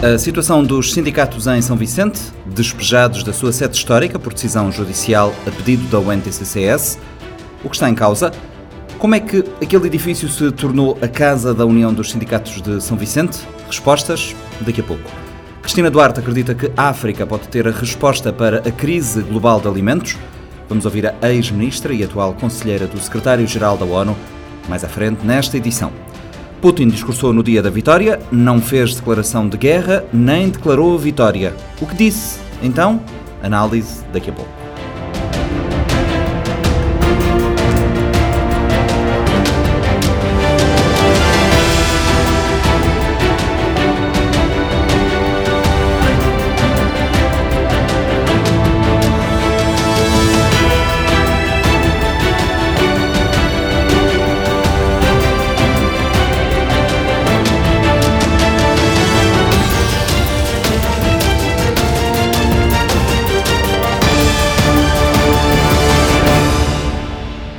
A situação dos sindicatos em São Vicente, despejados da sua sede histórica por decisão judicial a pedido da UNTCCS, o que está em causa, como é que aquele edifício se tornou a casa da União dos Sindicatos de São Vicente? Respostas daqui a pouco. Cristina Duarte acredita que a África pode ter a resposta para a crise global de alimentos. Vamos ouvir a ex-ministra e atual conselheira do secretário-geral da ONU mais à frente nesta edição. Putin discursou no dia da vitória, não fez declaração de guerra, nem declarou vitória. O que disse? Então, análise daqui a pouco.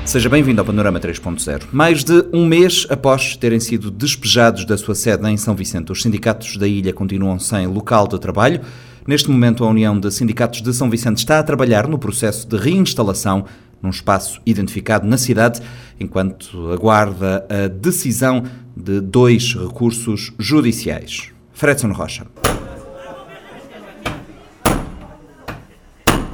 Seja bem-vindo ao Panorama 3.0. Mais de um mês após terem sido despejados da sua sede em São Vicente, os sindicatos da ilha continuam sem local de trabalho. Neste momento, a União de Sindicatos de São Vicente está a trabalhar no processo de reinstalação num espaço identificado na cidade, enquanto aguarda a decisão de dois recursos judiciais. Fredson Rocha.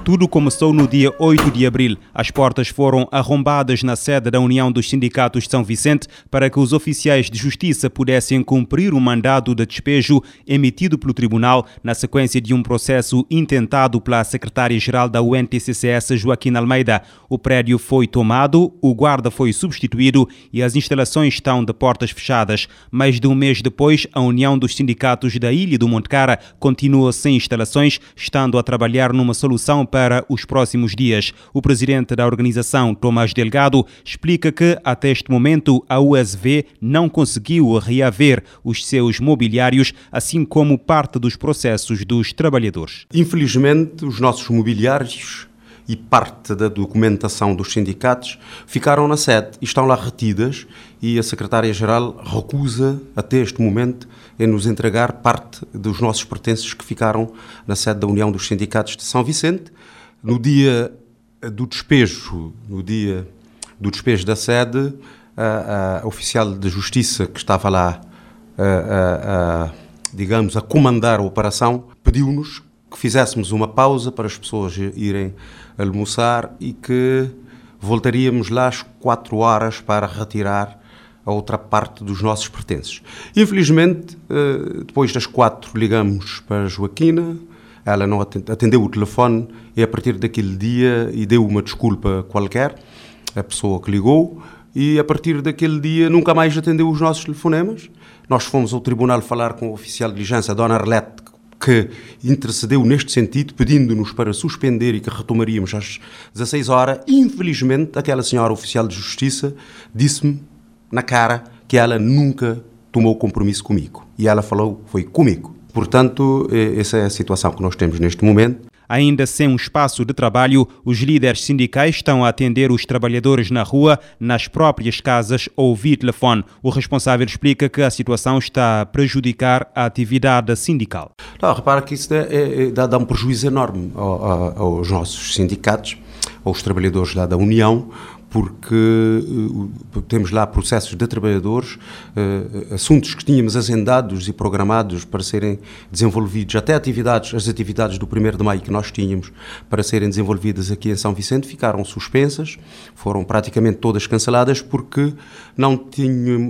Tudo começou no dia 8 de abril. As portas foram arrombadas na sede da União dos Sindicatos de São Vicente para que os oficiais de justiça pudessem cumprir o mandado de despejo emitido pelo tribunal na sequência de um processo intentado pela secretária-geral da UNTCCS, Joaquim Almeida. O prédio foi tomado, o guarda foi substituído e as instalações estão de portas fechadas. Mais de um mês depois, a União dos Sindicatos da Ilha do Monte Cara continua sem instalações, estando a trabalhar numa solução para os próximos dias. O presidente da organização, Tomás Delgado, explica que até este momento a USV não conseguiu reaver os seus mobiliários, assim como parte dos processos dos trabalhadores. Infelizmente, os nossos mobiliários e parte da documentação dos sindicatos ficaram na sede e estão lá retidas e a secretária-geral recusa até este momento em nos entregar parte dos nossos pertences que ficaram na sede da União dos Sindicatos de São Vicente no dia do despejo, no dia do despejo da sede, a, a oficial de justiça que estava lá, a, a, digamos, a comandar a operação, pediu-nos que fizéssemos uma pausa para as pessoas irem almoçar e que voltaríamos lá às quatro horas para retirar a outra parte dos nossos pertences. Infelizmente, eh, depois das quatro ligamos para Joaquina, ela não atendeu o telefone e a partir daquele dia e deu uma desculpa qualquer, a pessoa que ligou, e a partir daquele dia nunca mais atendeu os nossos telefonemas. Nós fomos ao tribunal falar com o oficial de diligência, a dona Arlete, que intercedeu neste sentido, pedindo-nos para suspender e que retomaríamos às 16 horas. Infelizmente, aquela senhora oficial de justiça disse-me na cara que ela nunca tomou compromisso comigo. E ela falou, foi comigo. Portanto, essa é a situação que nós temos neste momento. Ainda sem um espaço de trabalho, os líderes sindicais estão a atender os trabalhadores na rua, nas próprias casas ou via telefone. O responsável explica que a situação está a prejudicar a atividade sindical. Não, repara que isso é, é, dá, dá, um prejuízo enorme aos nossos sindicatos, aos trabalhadores lá da União, porque uh, temos lá processos de trabalhadores, uh, assuntos que tínhamos agendados e programados para serem desenvolvidos, até atividades, as atividades do 1 de maio que nós tínhamos para serem desenvolvidas aqui em São Vicente ficaram suspensas, foram praticamente todas canceladas porque não,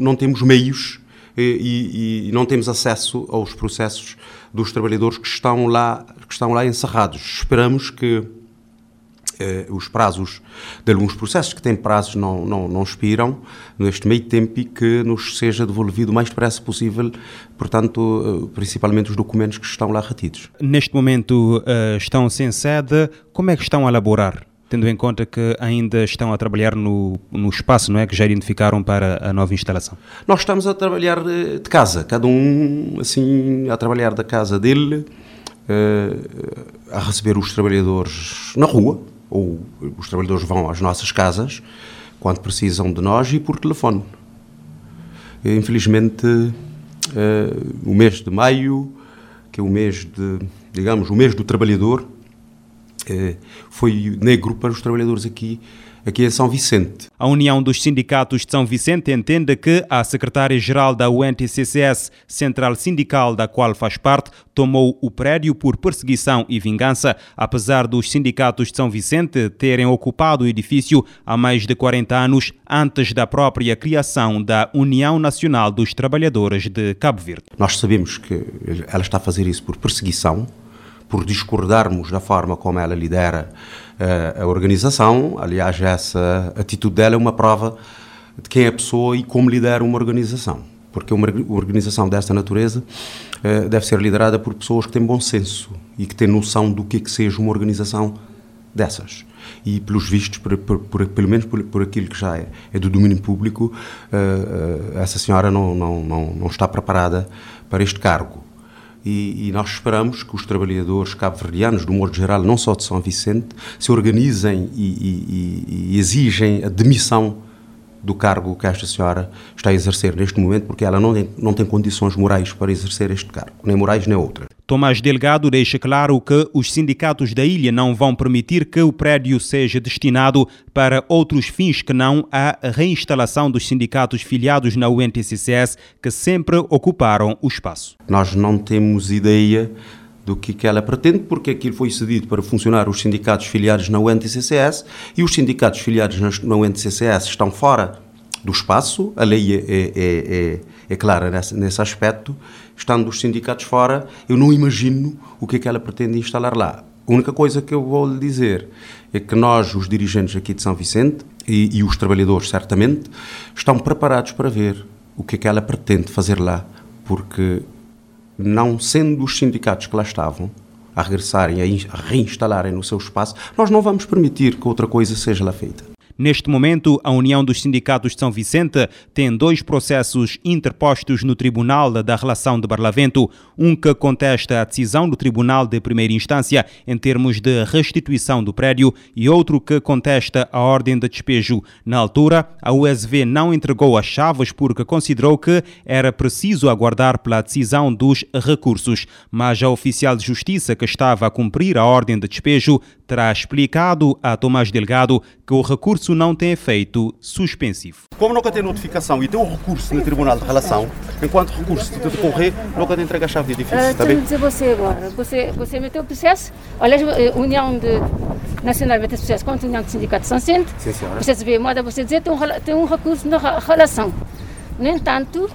não temos meios e, e, não temos acesso aos processos dos trabalhadores que estão lá, que estão lá encerrados. Esperamos que eh, os prazos de alguns processos que têm prazos não, não, não expiram neste meio tempo e que nos seja devolvido o mais depressa possível, portanto, eh, principalmente os documentos que estão lá retidos. Neste momento uh, estão sem sede, como é que estão a elaborar? Tendo em conta que ainda estão a trabalhar no, no espaço não é, que já identificaram para a nova instalação? Nós estamos a trabalhar de casa, cada um assim a trabalhar da casa dele, a receber os trabalhadores na rua, ou os trabalhadores vão às nossas casas quando precisam de nós e por telefone. Infelizmente, uh, o mês de maio que é o mês de, digamos, o mês do trabalhador, eh, foi negro para os trabalhadores aqui aqui em São Vicente. A União dos Sindicatos de São Vicente entende que a secretária-geral da UNTCCS, central sindical da qual faz parte, tomou o prédio por perseguição e vingança, apesar dos sindicatos de São Vicente terem ocupado o edifício há mais de 40 anos antes da própria criação da União Nacional dos Trabalhadores de Cabo Verde. Nós sabemos que ela está a fazer isso por perseguição, por discordarmos da forma como ela lidera uh, a organização. Aliás, essa atitude dela é uma prova de quem é a pessoa e como lidera uma organização. Porque uma organização desta natureza uh, deve ser liderada por pessoas que têm bom senso e que têm noção do que é que seja uma organização dessas. E, pelos vistos, por, por, por, pelo menos por, aquilo que já é, é do domínio público, uh, essa senhora não, não, não, não está preparada para este cargo e, e, nós esperamos que os trabalhadores cabo-verdianos, do modo geral, não só de São Vicente, se organizem e, e, e exigem a demissão do cargo que esta senhora está a exercer neste momento, porque ela não tem, não tem condições morais para exercer este cargo, nem morais nem outras. Tomás Delgado deixa claro que os sindicatos da ilha não vão permitir que o prédio seja destinado para outros fins que não a reinstalação dos sindicatos filiados na UNTCCS que sempre ocuparam o espaço. Nós não temos ideia do que, que ela pretende, porque aquilo foi cedido para funcionar os sindicatos filiados na UNTCCS e os sindicatos filiados na UNTCCS estão fora do espaço, a lei é, é, é, é clara nesse, nesse, aspecto. Estando os sindicatos fora, eu não imagino o que é que ela pretende instalar lá. A única coisa que eu vou lhe dizer é que nós, os dirigentes aqui de São Vicente, e, e os trabalhadores certamente, estão preparados para ver o que é que ela pretende fazer lá, porque não sendo os sindicatos que lá estavam a regressarem, a reinstalarem no seu espaço, nós não vamos permitir que outra coisa seja lá feita. Neste momento, a União dos Sindicatos de São Vicente tem dois processos interpostos no Tribunal da Relação de Barlavento, um que contesta a decisão do Tribunal de Primeira Instância em termos de restituição do prédio e outro que contesta a ordem de despejo. Na altura, a USV não entregou as chaves porque considerou que era preciso aguardar pela decisão dos recursos, mas a oficial de justiça que estava a cumprir a ordem de despejo terá explicado a Tomás Delgado que o recurso não tem efeito suspensivo. Como nunca tem notificação e tem um recurso no Tribunal de Relação, enquanto o recurso de decorrer, nunca tem entrega a chave de edifício. Uh, está bem? dizer você agora. Você, você meteu o processo, olha, a eh, União de Nacional meteu processo contra a União de Sindicato de São Centro. Sim, senhora. Você vê, moda você dizer tem um, tem um recurso na relação. No entanto,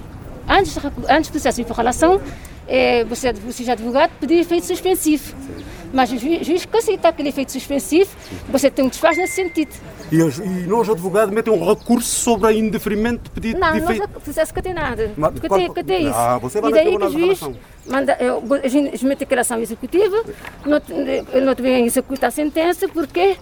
antes, antes do processo de relação, é, você, você já advogado, pediu efeito suspensivo. Sim. Mas o juiz, que aceita aquele efeito suspensivo, você tem um desfaz nesse sentido. E, e nós, advogados, metem um recurso sobre a indeferimento de pedido não, de efeito? Não, não processo que tem nada. Mas, tem, que tem isso. Ah, você vai e daí que o juiz manda, eu, a gente mete declaração executiva, não, não vem executar a sentença porque...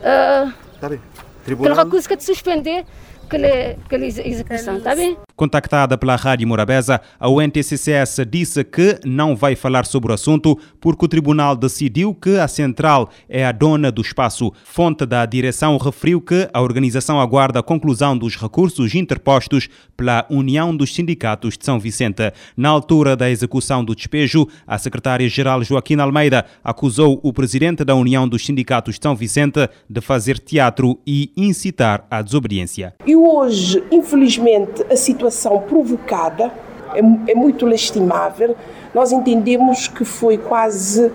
Uh, tá bem. Tribunal... Pelo recurso que te suspender aquela execução, está bem? Contactada pela Rádio Morabeza, a UNTCCS disse que não vai falar sobre o assunto porque o tribunal decidiu que a central é a dona do espaço. Fonte da direção referiu que a organização aguarda a conclusão dos recursos interpostos pela União dos Sindicatos de São Vicente. Na altura da execução do despejo, a secretária-geral Joaquim Almeida acusou o presidente da União dos Sindicatos de São Vicente de fazer teatro e incitar à desobediência. E hoje, infelizmente, a situação provocada é, é muito lastimável. Nós entendemos que foi quase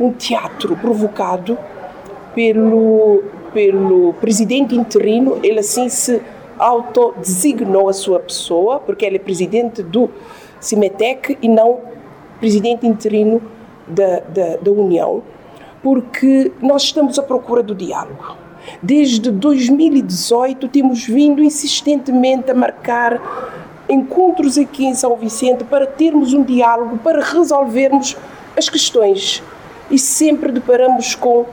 um teatro provocado pelo, pelo presidente interino. Ele assim se autodesignou a sua pessoa, porque ele é presidente do CIMETEC e não presidente interino da, da, da União, porque nós estamos à procura do diálogo. Desde 2018 temos vindo insistentemente a marcar encontros aqui em São Vicente para termos um diálogo, para resolvermos as questões. E sempre deparamos com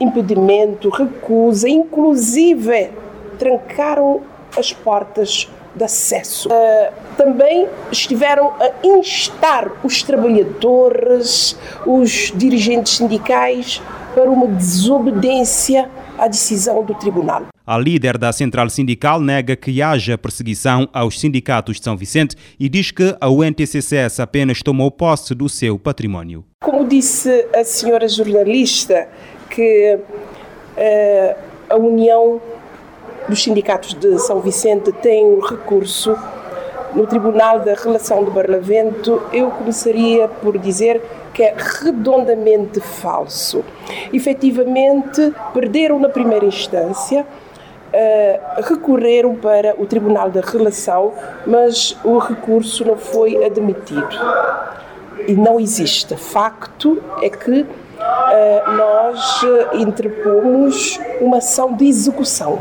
impedimento, recusa, inclusive trancaram as portas de acesso. Uh, também estiveram a instar os trabalhadores, os dirigentes sindicais para uma desobediência à decisão do tribunal. A líder da central sindical nega que haja perseguição aos sindicatos de São Vicente e diz que a UNTCCS apenas tomou posse do seu património. Como disse a senhora jornalista, que uh, a União dos Sindicatos de São Vicente tem um recurso no Tribunal da Relação de Barlavento, eu começaria por dizer que é redondamente falso. Efetivamente, perderam na primeira instância, uh, recorreram para o Tribunal da Relação, mas o recurso não foi admitido. E não existe. Facto é que uh, nós interpomos uma ação de execução.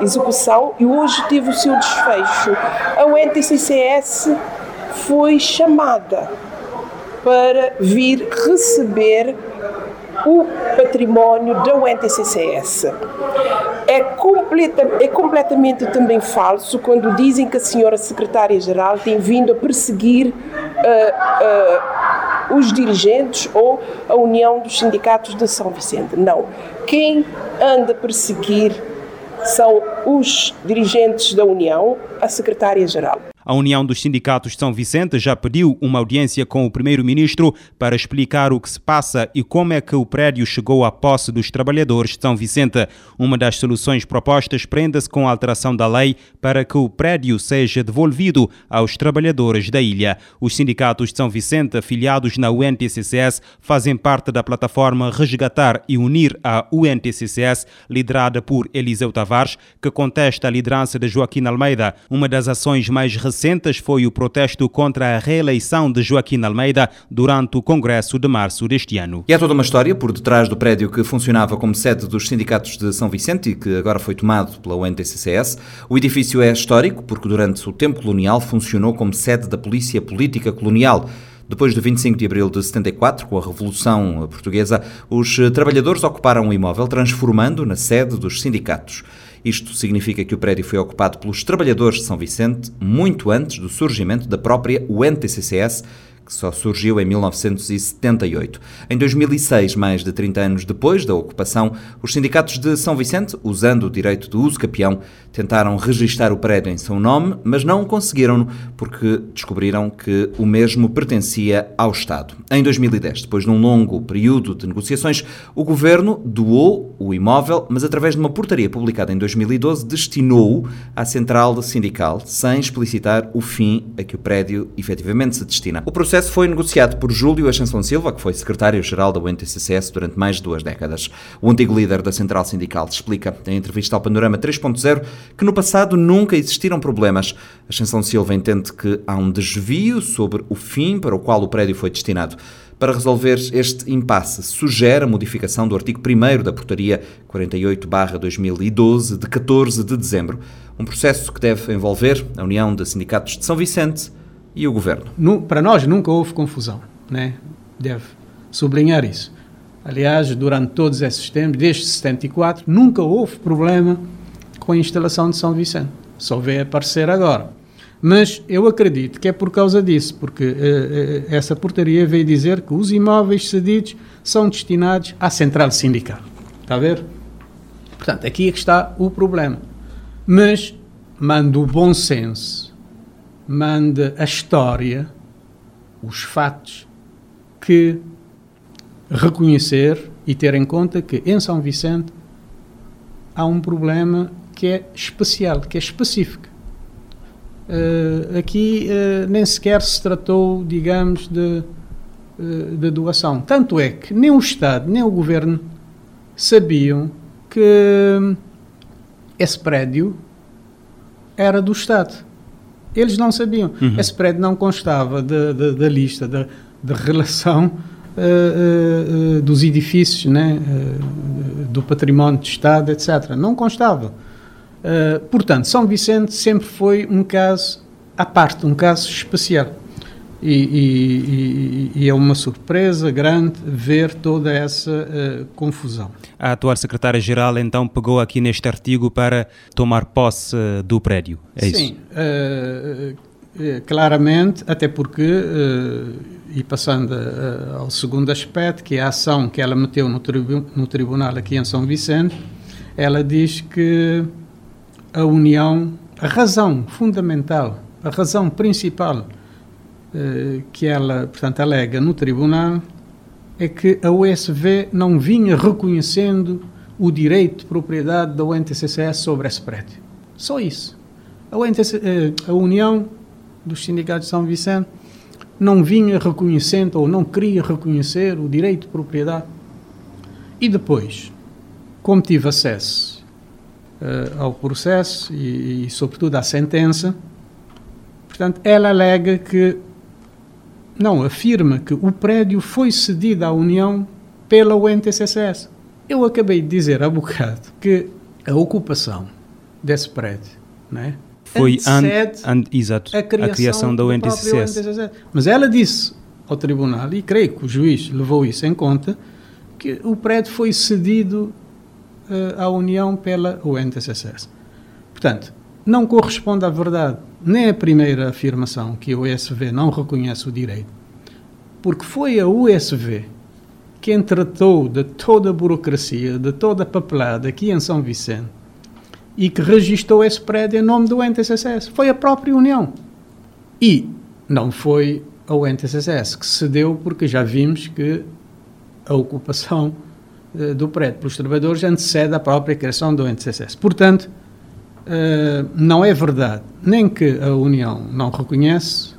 Execução e hoje teve o seu desfecho. A UNTCCS foi chamada para vir receber o património da UNTCCS. É, completa, é completamente também falso quando dizem que a senhora secretária-geral tem vindo a perseguir uh, uh, os dirigentes ou a União dos Sindicatos de São Vicente. Não. Quem anda a perseguir são os dirigentes da União, a secretária-geral. A União dos Sindicatos de São Vicente já pediu uma audiência com o Primeiro-Ministro para explicar o que se passa e como é que o prédio chegou à posse dos trabalhadores de São Vicente. Uma das soluções propostas prende-se com a alteração da lei para que o prédio seja devolvido aos trabalhadores da ilha. Os sindicatos de São Vicente, afiliados na UNTCCS, fazem parte da plataforma Resgatar e Unir a UNTCCS, liderada por Eliseu Tavares, que contesta a liderança de Joaquim Almeida. Uma das ações mais recentes recentes foi o protesto contra a reeleição de Joaquim Almeida durante o Congresso de março deste ano. E há toda uma história por detrás do prédio que funcionava como sede dos sindicatos de São Vicente e que agora foi tomado pela UNTCCS. O edifício é histórico porque durante o tempo colonial funcionou como sede da Polícia Política Colonial. Depois do 25 de abril de 74, com a Revolução Portuguesa, os trabalhadores ocuparam o imóvel, transformando na sede dos sindicatos. Isto significa que o prédio foi ocupado pelos trabalhadores de São Vicente muito antes do surgimento da própria UNTCCS, que só surgiu em 1978. Em 2006, mais de 30 anos depois da ocupação, os sindicatos de São Vicente, usando o direito de uso capião, tentaram registar o prédio em seu nome, mas não conseguiram porque descobriram que o mesmo pertencia ao Estado. Em 2010, depois de um longo período de negociações, o governo doou o imóvel, mas através de uma portaria publicada em 2012, destinou-o à central sindical, sem explicitar o fim a que o prédio efetivamente se destina. O processo processo foi negociado por Júlio Ascensão Silva, que foi secretário-geral da UNTCCS durante mais de duas décadas. O antigo líder da Central Sindical explica, em entrevista ao Panorama 3.0, que no passado nunca existiram problemas. Ascensão Silva entende que há um desvio sobre o fim para o qual o prédio foi destinado. Para resolver este impasse, sugere a modificação do artigo 1 da Portaria 48-2012, de 14 de dezembro. Um processo que deve envolver a União de Sindicatos de São Vicente, e o governo? No, para nós nunca houve confusão, né? deve sublinhar isso. Aliás, durante todos esses tempos, desde 74, nunca houve problema com a instalação de São Vicente. Só veio aparecer agora. Mas eu acredito que é por causa disso, porque uh, uh, essa portaria veio dizer que os imóveis cedidos são destinados à central sindical. Está a ver? Portanto, aqui é que está o problema. Mas mando o bom senso manda a história, os fatos, que reconhecer e ter em conta que em São Vicente há um problema que é especial, que é específico. Uh, aqui uh, nem sequer se tratou, digamos, de, uh, de doação. Tanto é que nem o Estado, nem o Governo sabiam que esse prédio era do Estado. Eles não sabiam. Uhum. Esse prédio não constava da lista da relação uh, uh, dos edifícios, né, uh, do património de Estado, etc. Não constava. portanto, São Vicente sempre foi um caso à parte, um caso especial. E, e, e, é uma surpresa grande ver toda essa uh, confusão. A atual secretária-geral então pegou aqui neste artigo para tomar posse do prédio, é Sim, isso? Sim, uh, claramente, até porque, uh, e passando ao segundo aspecto, que é a ação que ela meteu no, tribu no tribunal aqui em São Vicente, ela diz que a União, a razão fundamental, a razão principal eh, que ela, portanto, alega no tribunal é que a USV não vinha reconhecendo o direito de propriedade da UNTCCS sobre esse prédio. Só isso. A, UNTC, eh, a União dos Sindicatos de São Vicente não vinha reconhecendo ou não queria reconhecer o direito de propriedade. E depois, como tive acesso uh, ao processo e, e, sobretudo, à sentença, portanto, ela alega que, não, afirma que o prédio foi cedido à União pela UNTCCS. Eu acabei de dizer há bocado que a ocupação desse prédio, né, foi antecede an, an, exato, a criação, a criação da UNTCCS. Mas ela disse ao tribunal, e creio que o juiz levou isso em conta, que o prédio foi cedido uh, à União pela UNTCCS. Portanto, não corresponde à verdade nem a primeira afirmação, que a USV não reconhece o direito, porque foi a USV quem tratou de toda a burocracia, de toda a papelada aqui em São Vicente, e que registrou esse prédio em nome do NTCCS. Foi a própria União. E não foi a NTCCS que cedeu, porque já vimos que a ocupação uh, do prédio pelos trabalhadores antecede a própria criação do NTCCS. Portanto, uh, não é verdade nem que a União não reconhece,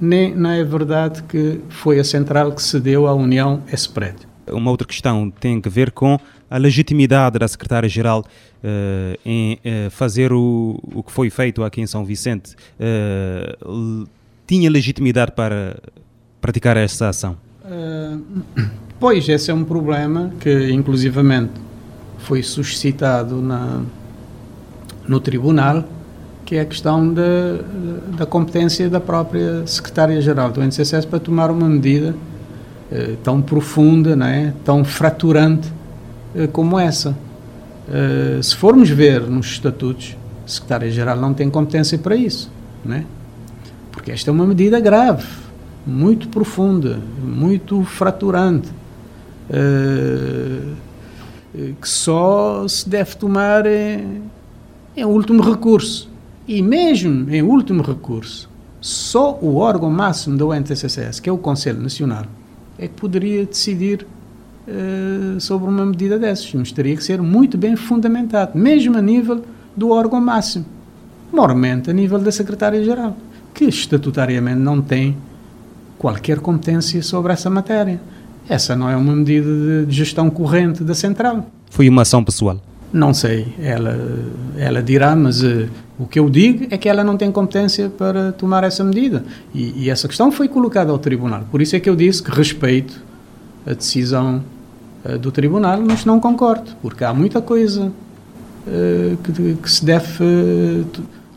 nem não é verdade que foi a Central que cedeu à União esse prédio. Uma outra questão tem a ver com a legitimidade da Secretária-Geral uh, em uh, fazer o, o que foi feito aqui em São Vicente. Tinha legitimidade para praticar esta ação? pois, esse é um problema que, inclusivamente, foi suscitado na, no tribunal, que é a questão da, da competência da própria Secretária-Geral do NCSS para tomar uma medida tão profunda, não é? tão fraturante eh, como essa. Uh, se formos ver nos estatutos, a Secretária-Geral não tem competência para isso, né? porque esta é uma medida grave, muito profunda, muito fraturante, uh, que só se deve tomar em, em último recurso. E mesmo em último recurso, só o órgão máximo da UNTCCS, que é o Conselho Nacional, é que poderia decidir uh, sobre uma medida dessas. Mas teria que ser muito bem fundamentado, mesmo a nível do órgão máximo, mormente a nível da Secretária-Geral, que estatutariamente não tem qualquer competência sobre essa matéria. Essa não é uma medida de gestão corrente da Central. Foi uma ação pessoal? Não sei, ela, ela dirá, mas uh, o que eu digo é que ela não tem competência para tomar essa medida. E, e, essa questão foi colocada ao Tribunal. Por isso é que eu disse que respeito a decisão uh, do Tribunal, mas não concordo, porque há muita coisa uh, que, que, se deve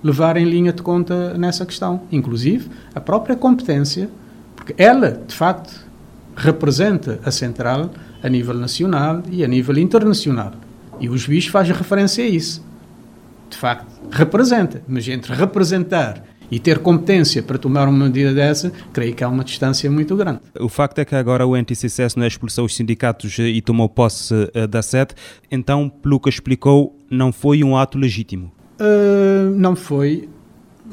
levar em linha de conta nessa questão, inclusive a própria competência, porque ela, de facto, representa a central a nível nacional e a nível internacional. E o juiz faz referência a isso. De facto, representa, mas entre representar e ter competência para tomar uma medida dessa, creio que há uma distância muito grande. O facto é que agora o NTCCS não expulsou os sindicatos eh, e tomou posse uh, da sede, então, pelo que explicou, não foi um ato legítimo? Uh, não foi.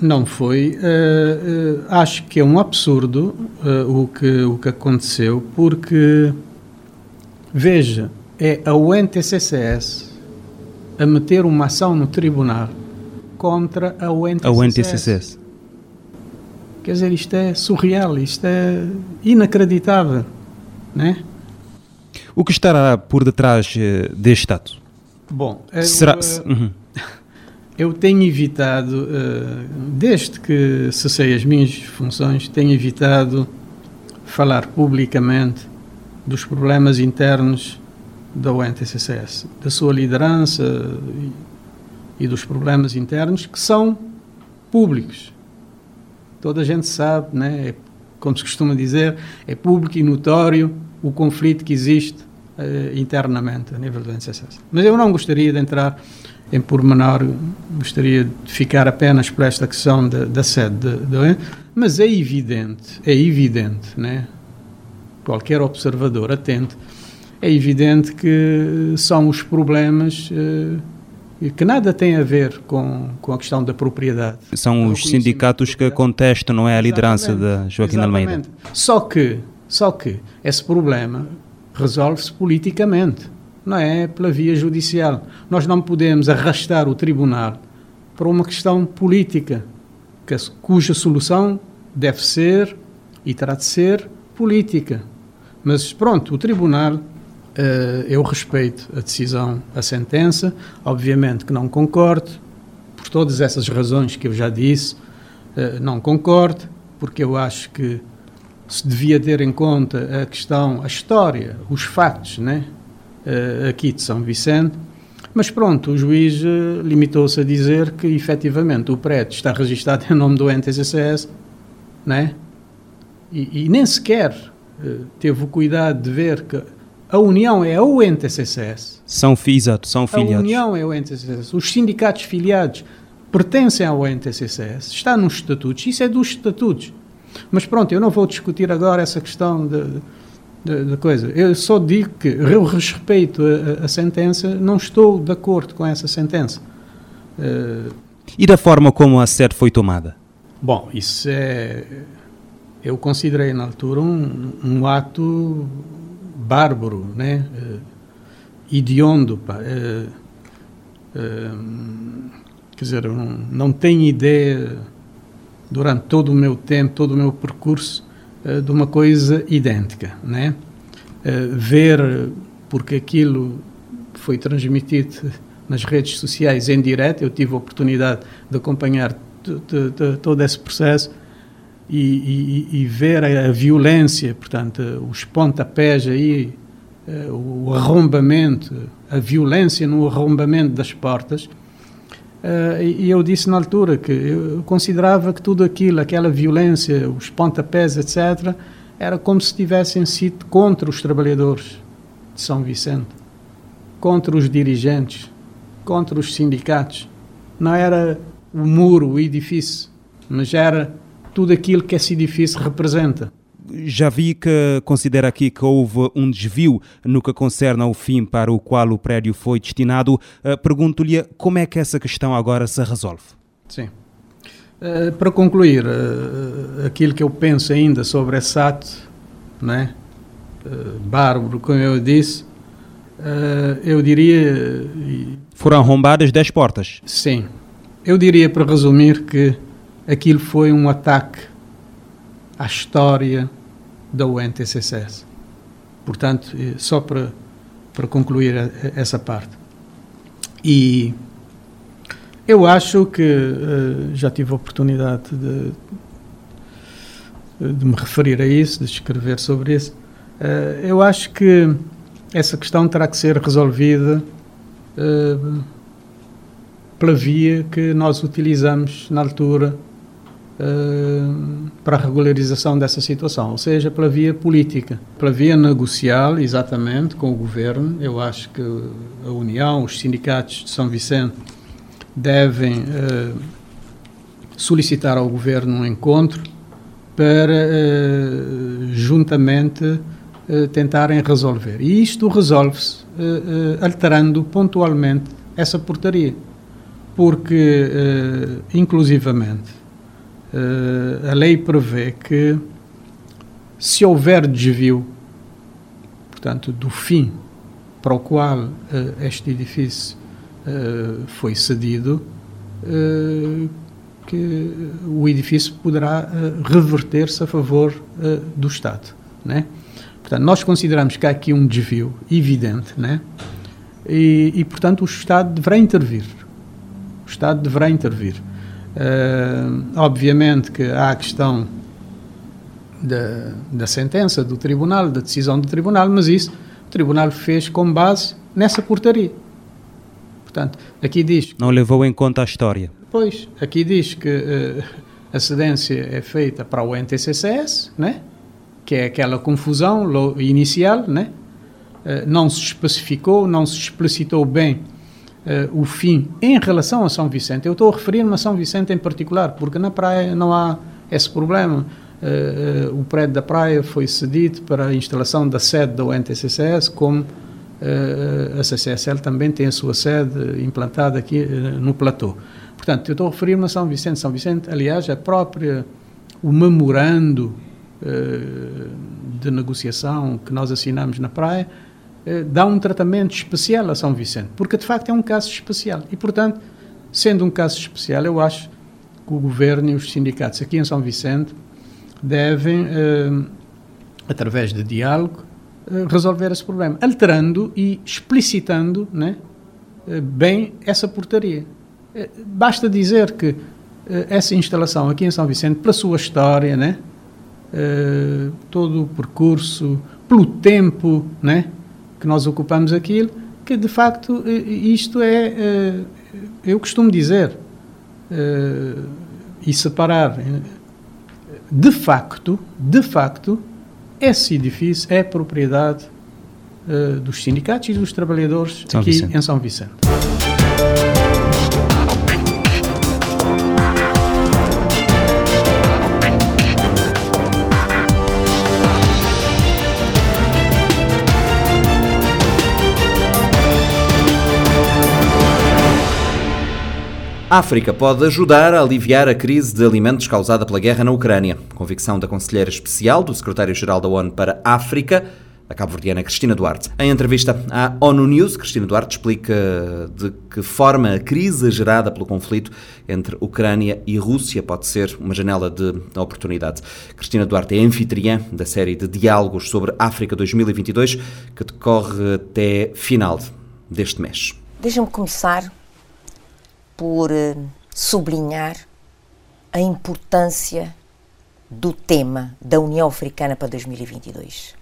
Não foi. Uh, acho que é um absurdo o, que, o que aconteceu, porque, veja, é a UNTCCS a meter uma ação no tribunal contra a UNTCCS. A UNTCCS. Quer dizer, isto é surreal, isto é inacreditável, né? O que estará por detrás uh, deste ato? Bom, eu, Será, uh, uhum. eu tenho evitado, uh, desde que cessei as minhas funções, tenho evitado falar publicamente dos problemas internos da UNTCCS, da sua liderança e, e dos problemas internos que são públicos toda a gente sabe, né? É, como se costuma dizer, é público e notório o conflito que existe uh, internamente a nível do NCSS. Mas eu não gostaria de entrar em pormenor, gostaria de ficar apenas por esta questão da, da sede do mas é evidente, é evidente, né? qualquer observador atento, é evidente que são os problemas uh, que nada têm a ver com, com a questão da propriedade. São os sindicatos que contestam, não é a liderança de Joaquim Exatamente. Almeida. Só que, só que esse problema resolve-se politicamente, não é pela via judicial. Nós não podemos arrastar o tribunal para uma questão política, cuja solução deve ser e terá de ser política. Mas pronto, o tribunal eu respeito a decisão, a sentença, obviamente que não concordo, por todas essas razões que eu já disse, uh, não concordo, porque eu acho que se devia ter em conta a questão, a história, os factos, né? Uh, aqui de São Vicente, mas pronto, o juiz limitou-se a dizer que efetivamente o prédio está registado em nome do NTCCS, né? E, e nem sequer teve o cuidado de ver que a União é o NTCCS. São, exato, são filiados. A União é o NTCCS. Os sindicatos filiados pertencem ao NTCCS. Está nos estatutos. Isso é dos estatutos. Mas pronto, eu não vou discutir agora essa questão da coisa. Eu só digo que eu respeito a, a, sentença, não estou de acordo com essa sentença. Uh, e da forma como a sede foi tomada? Bom, isso é. Eu considerei na altura um, um ato bárbaro, né? Idiondo, pá. Uh, uh, quer dizer, não, não tenho ideia, durante todo o meu tempo, todo o meu percurso, de uma coisa idêntica, né? ver, porque aquilo foi transmitido nas redes sociais em direto, eu tive a oportunidade de acompanhar todo esse processo, e, e, e, ver a, violência, portanto, os pontapés aí, uh, o arrombamento, a violência no arrombamento das portas. Uh, e eu disse na altura que eu considerava que tudo aquilo, aquela violência, os pontapés, etc., era como se tivessem sido contra os trabalhadores de São Vicente, contra os dirigentes, contra os sindicatos. Não era o muro, o edifício, mas era tudo aquilo que esse edifício representa. Já vi que considera aqui que houve um desvio no que concerne ao fim para o qual o prédio foi destinado. Uh, Pergunto-lhe como é que essa questão agora se resolve. Sim. Uh, para concluir, uh, aquilo que eu penso ainda sobre esse ato, né, bárbaro, como eu disse, eu diria. Foram arrombadas 10 portas? Sim. Eu diria, para resumir, que aquilo foi um ataque à história da UNTCCS. Portanto, eh, só para, para concluir essa parte. E eu acho que uh, já tive a oportunidade de, de me referir a isso, de escrever sobre isso. Uh, eu acho que essa questão terá que ser resolvida uh, pela via que nós utilizamos na altura uh, para a regularização dessa situação, ou seja, pela via política, pela via negocial, exatamente, com o governo. Eu acho que a União, os sindicatos de São Vicente devem uh, solicitar ao governo um encontro para, uh, juntamente, tentarem resolver. E isto resolve-se alterando pontualmente essa portaria porque, inclusivamente, a lei prevê que se houver desvio, portanto, do fim para o qual uh, este edifício uh, foi cedido, que o edifício poderá reverter-se a favor do Estado, né? Portanto, nós consideramos que há aqui um desvio evidente, né? E, e portanto, o Estado deverá intervir. O Estado deverá intervir. Uh, obviamente que há a questão da, da sentença do tribunal, da decisão do tribunal, mas isso o tribunal fez com base nessa portaria. Portanto, aqui diz. Não levou em conta a história. Pois, aqui diz que uh, a cedência é feita para o NTCCS, né? que é aquela confusão inicial, né? Uh, não se especificou, não se explicitou bem o fim em relação a São Vicente. Eu estou a referir-me a São Vicente em particular, porque na praia não há esse problema. Uh, uh, o prédio da praia foi cedido para a instalação da sede da UNTCCS, como uh, a CCSL também tem a sua sede implantada aqui no platô. Portanto, eu estou a referir-me a São Vicente. São Vicente, aliás, a própria, o memorando de negociação que nós assinamos na praia, dá um tratamento especial a São Vicente, porque de facto é um caso especial. E, portanto, sendo um caso especial, eu acho que o governo e os sindicatos aqui em São Vicente devem, eh, através de diálogo, eh, resolver esse problema, alterando e explicitando né, eh, bem essa portaria. Basta dizer que essa instalação aqui em São Vicente, pela sua história, né, todo o percurso, pelo tempo né, que nós ocupamos aquilo, que de facto isto é, eu costumo dizer, e separar de facto, de facto, esse edifício é propriedade dos sindicatos e dos trabalhadores São aqui Vicente. em São Vicente. A África pode ajudar a aliviar a crise de alimentos causada pela guerra na Ucrânia. Convicção da Conselheira Especial do Secretário-Geral da ONU para a África, a cabo-verdiana Cristina Duarte. Em entrevista à ONU News, Cristina Duarte explica de que forma a crise gerada pelo conflito entre Ucrânia e Rússia pode ser uma janela de oportunidade. Cristina Duarte é anfitriã da série de diálogos sobre África 2022, que decorre até final deste mês. Deixa-me começar por eh, sublinhar a importância do tema da União Africana para 2022.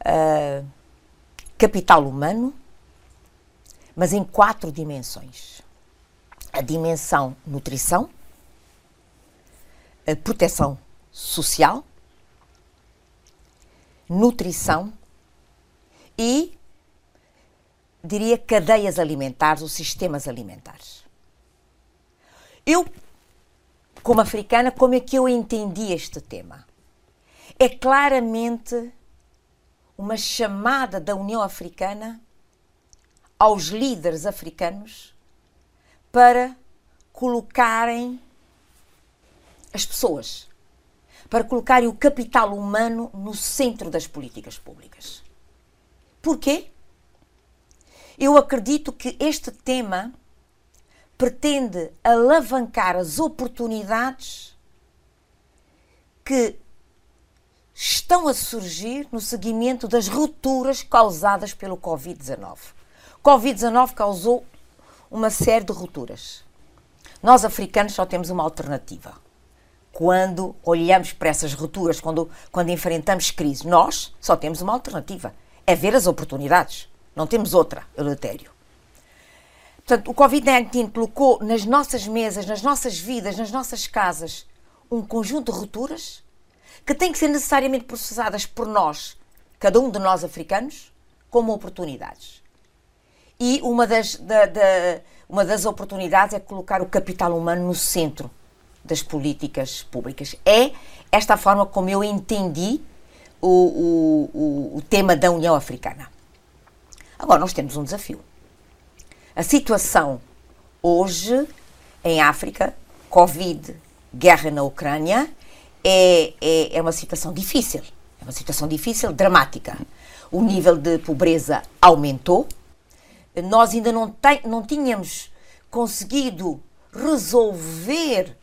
Uh, capital humano, mas em quatro dimensões: a dimensão nutrição, a proteção social, nutrição e diria, cadeias alimentares ou sistemas alimentares. Eu, como africana, como é que eu entendi este tema? É claramente uma chamada da União Africana aos líderes africanos para colocarem as pessoas, para colocarem o capital humano no centro das políticas públicas. Porquê? Eu acredito que este tema pretende alavancar as oportunidades que estão a surgir no seguimento das rupturas causadas pelo Covid-19. Covid-19 causou uma série de rupturas. Nós africanos só temos uma alternativa. Quando olhamos para essas rupturas, quando, quando enfrentamos crise, nós só temos uma alternativa: é ver as oportunidades. Não temos outra, Eleutério. Portanto, o Covid-19 colocou nas nossas mesas, nas nossas vidas, nas nossas casas, um conjunto de rupturas que têm que ser necessariamente processadas por nós, cada um de nós africanos, como oportunidades. E uma das, da, da, uma das oportunidades é colocar o capital humano no centro das políticas públicas. É esta a forma como eu entendi o, o, o, o tema da União Africana. Agora, nós temos um desafio. A situação hoje em África, Covid, guerra na Ucrânia, é, é, é uma situação difícil. É uma situação difícil, dramática. O nível de pobreza aumentou. Nós ainda não, tem, não tínhamos conseguido resolver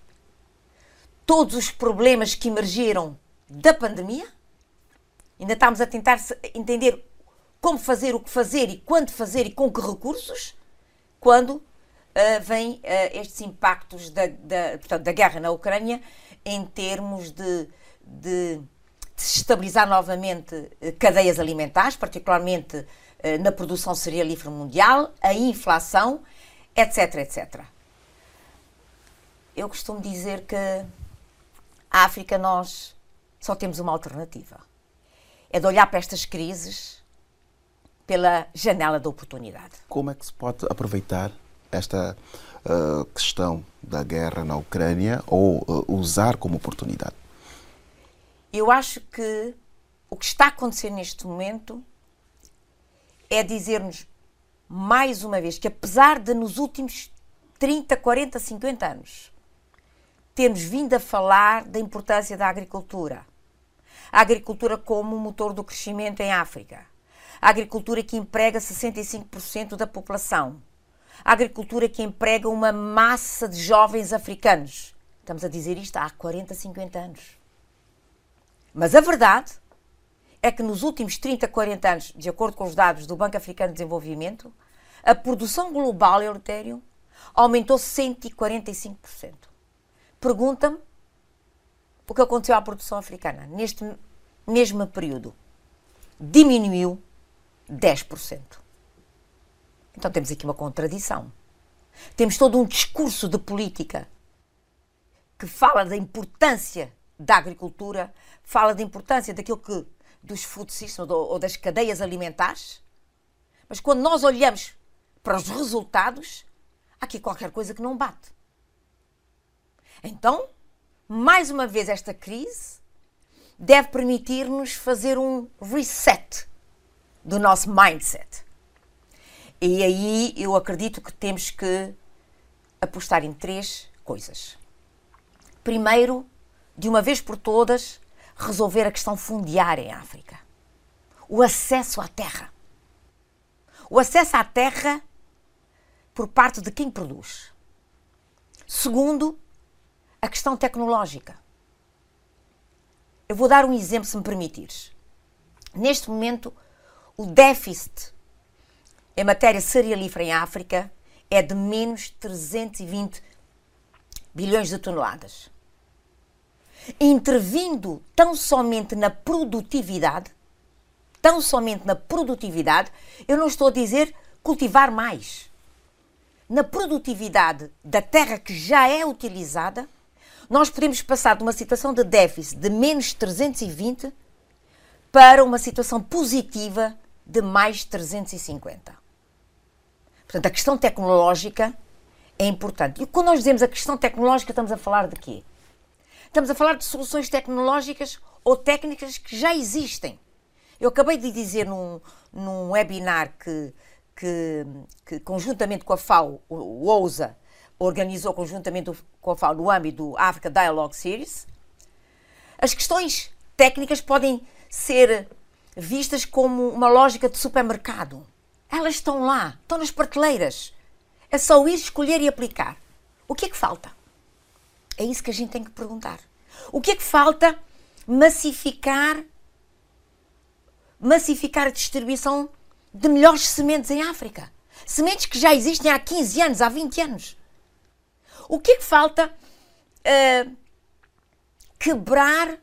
todos os problemas que emergiram da pandemia. Ainda estamos a tentar entender como fazer, o que fazer e quando fazer e com que recursos, quando uh, vêm uh, estes impactos da, da, portanto, da guerra na Ucrânia em termos de, de, de estabilizar novamente uh, cadeias alimentares, particularmente na produção cerealífera mundial, a inflação, etc, etc. Eu costumo dizer que a África nós só temos uma alternativa. É de olhar para estas crises pela janela da oportunidade. Como é que se pode aproveitar esta uh, questão da guerra na Ucrânia ou uh, usar como oportunidade? Eu acho que o que está a acontecer neste momento é dizer-nos mais uma vez que, apesar de nos últimos 30, 40, 50 anos termos vindo a falar da importância da agricultura, a agricultura como motor do crescimento em África, a agricultura que emprega 65% da população, a agricultura que emprega uma massa de jovens africanos. Estamos a dizer isto há 40, 50 anos. Mas a verdade é que nos últimos 30, 40 anos, de acordo com os dados do Banco Africano de Desenvolvimento, a produção global, Eutério, aumentou 145%. Pergunta-me o que aconteceu à produção africana neste mesmo período. Diminuiu 10%. Então temos aqui uma contradição. Temos todo um discurso de política que fala da importância da agricultura, fala da importância daquilo que dos food systems ou das cadeias alimentares, mas quando nós olhamos para os resultados, há aqui qualquer coisa que não bate. Então, mais uma vez, esta crise deve permitir-nos fazer um reset do nosso mindset. E aí eu acredito que temos que apostar em três coisas. Primeiro, de uma vez por todas, resolver a questão fundiária em África. O acesso à terra. O acesso à terra por parte de quem produz. Segundo, a questão tecnológica. Eu vou dar um exemplo, se me permitires. Neste momento, o déficit em matéria cerealífera em África é de menos 320 bilhões de toneladas. Intervindo tão somente na produtividade, tão somente na produtividade, eu não estou a dizer cultivar mais. Na produtividade da terra que já é utilizada, nós podemos passar de uma situação de déficit de menos 320 para uma situação positiva de mais 350. Portanto, a questão tecnológica é importante. E quando nós dizemos a questão tecnológica, estamos a falar de quê? Estamos a falar de soluções tecnológicas ou técnicas que já existem. Eu acabei de dizer num, num webinar que, que, que, conjuntamente com a FAO, o OUSA, organizou conjuntamente com a FAO no âmbito do Africa Dialogue Series, as questões técnicas podem ser vistas como uma lógica de supermercado. Elas estão lá, estão nas prateleiras. É só ir escolher e aplicar. O que é que falta? É isso que a gente tem que perguntar. O que é que falta? Massificar massificar a distribuição de melhores sementes em África. Sementes que já existem há 15 anos, há 20 anos. O que é que falta? Uh, quebrar,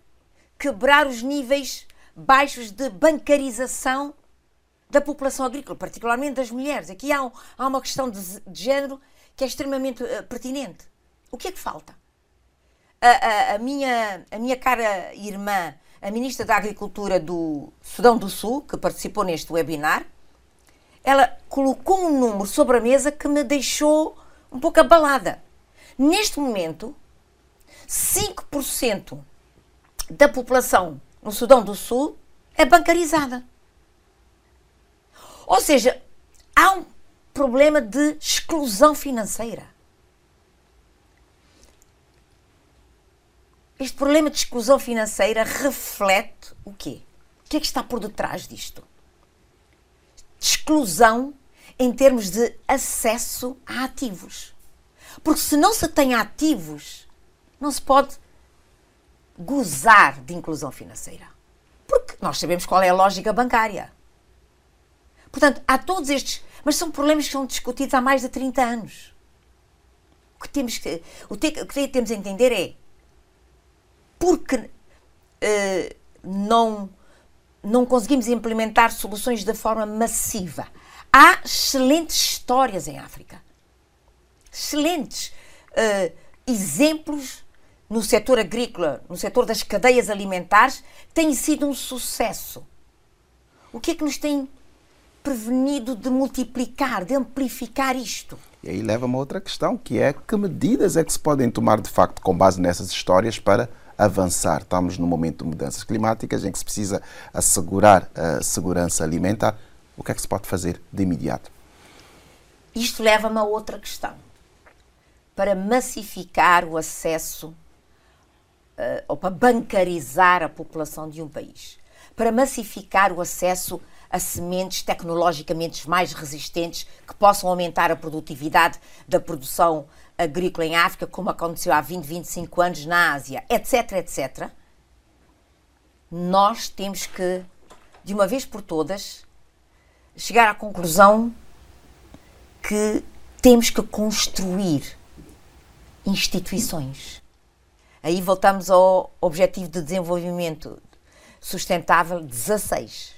quebrar os níveis baixos de bancarização da população agrícola, particularmente das mulheres. Aqui há, um, há uma questão de, de, género que é extremamente uh, pertinente. O que é que falta? A, a, a, minha, a minha cara irmã, a ministra da Agricultura do Sudão do Sul, que participou neste webinar, ela colocou um número sobre a mesa que me deixou um pouco abalada. Neste momento, 5% da população no Sudão do Sul é bancarizada. Ou seja, há um problema de exclusão financeira. Este problema de exclusão financeira reflete o quê? O que é que está por detrás disto? Exclusão em termos de acesso a ativos. Porque se não se tem ativos, não se pode gozar de inclusão financeira. Porque nós sabemos qual é a lógica bancária. Portanto, há todos estes. Mas são problemas que são discutidos há mais de 30 anos. O que temos que, o que temos a entender é porque uh, não, não conseguimos implementar soluções de forma massiva. Há excelentes histórias em África excelentes uh, exemplos no setor agrícola, no setor das cadeias alimentares, tem sido um sucesso. O que é que nos tem prevenido de multiplicar, de amplificar isto. E aí leva-me a outra questão, que é que medidas é que se podem tomar de facto com base nessas histórias para avançar. Estamos num momento de mudanças climáticas em que se precisa assegurar a segurança alimentar. O que é que se pode fazer de imediato? Isto leva-me a outra questão. Para massificar o acesso uh, ou para bancarizar a população de um país, para massificar o acesso a sementes tecnologicamente mais resistentes que possam aumentar a produtividade da produção agrícola em África, como aconteceu há 20, 25 anos na Ásia, etc, etc. Nós temos que, de uma vez por todas, chegar à conclusão que temos que construir instituições. Aí voltamos ao Objetivo de Desenvolvimento Sustentável 16.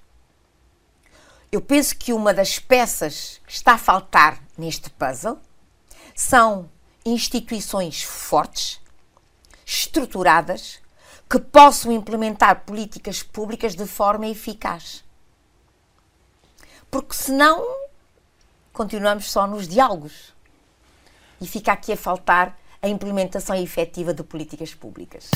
Eu penso que uma das peças que está a faltar neste puzzle são instituições fortes, estruturadas, que possam implementar políticas públicas de forma eficaz. Porque senão continuamos só nos diálogos e fica aqui a faltar a implementação efetiva de políticas públicas.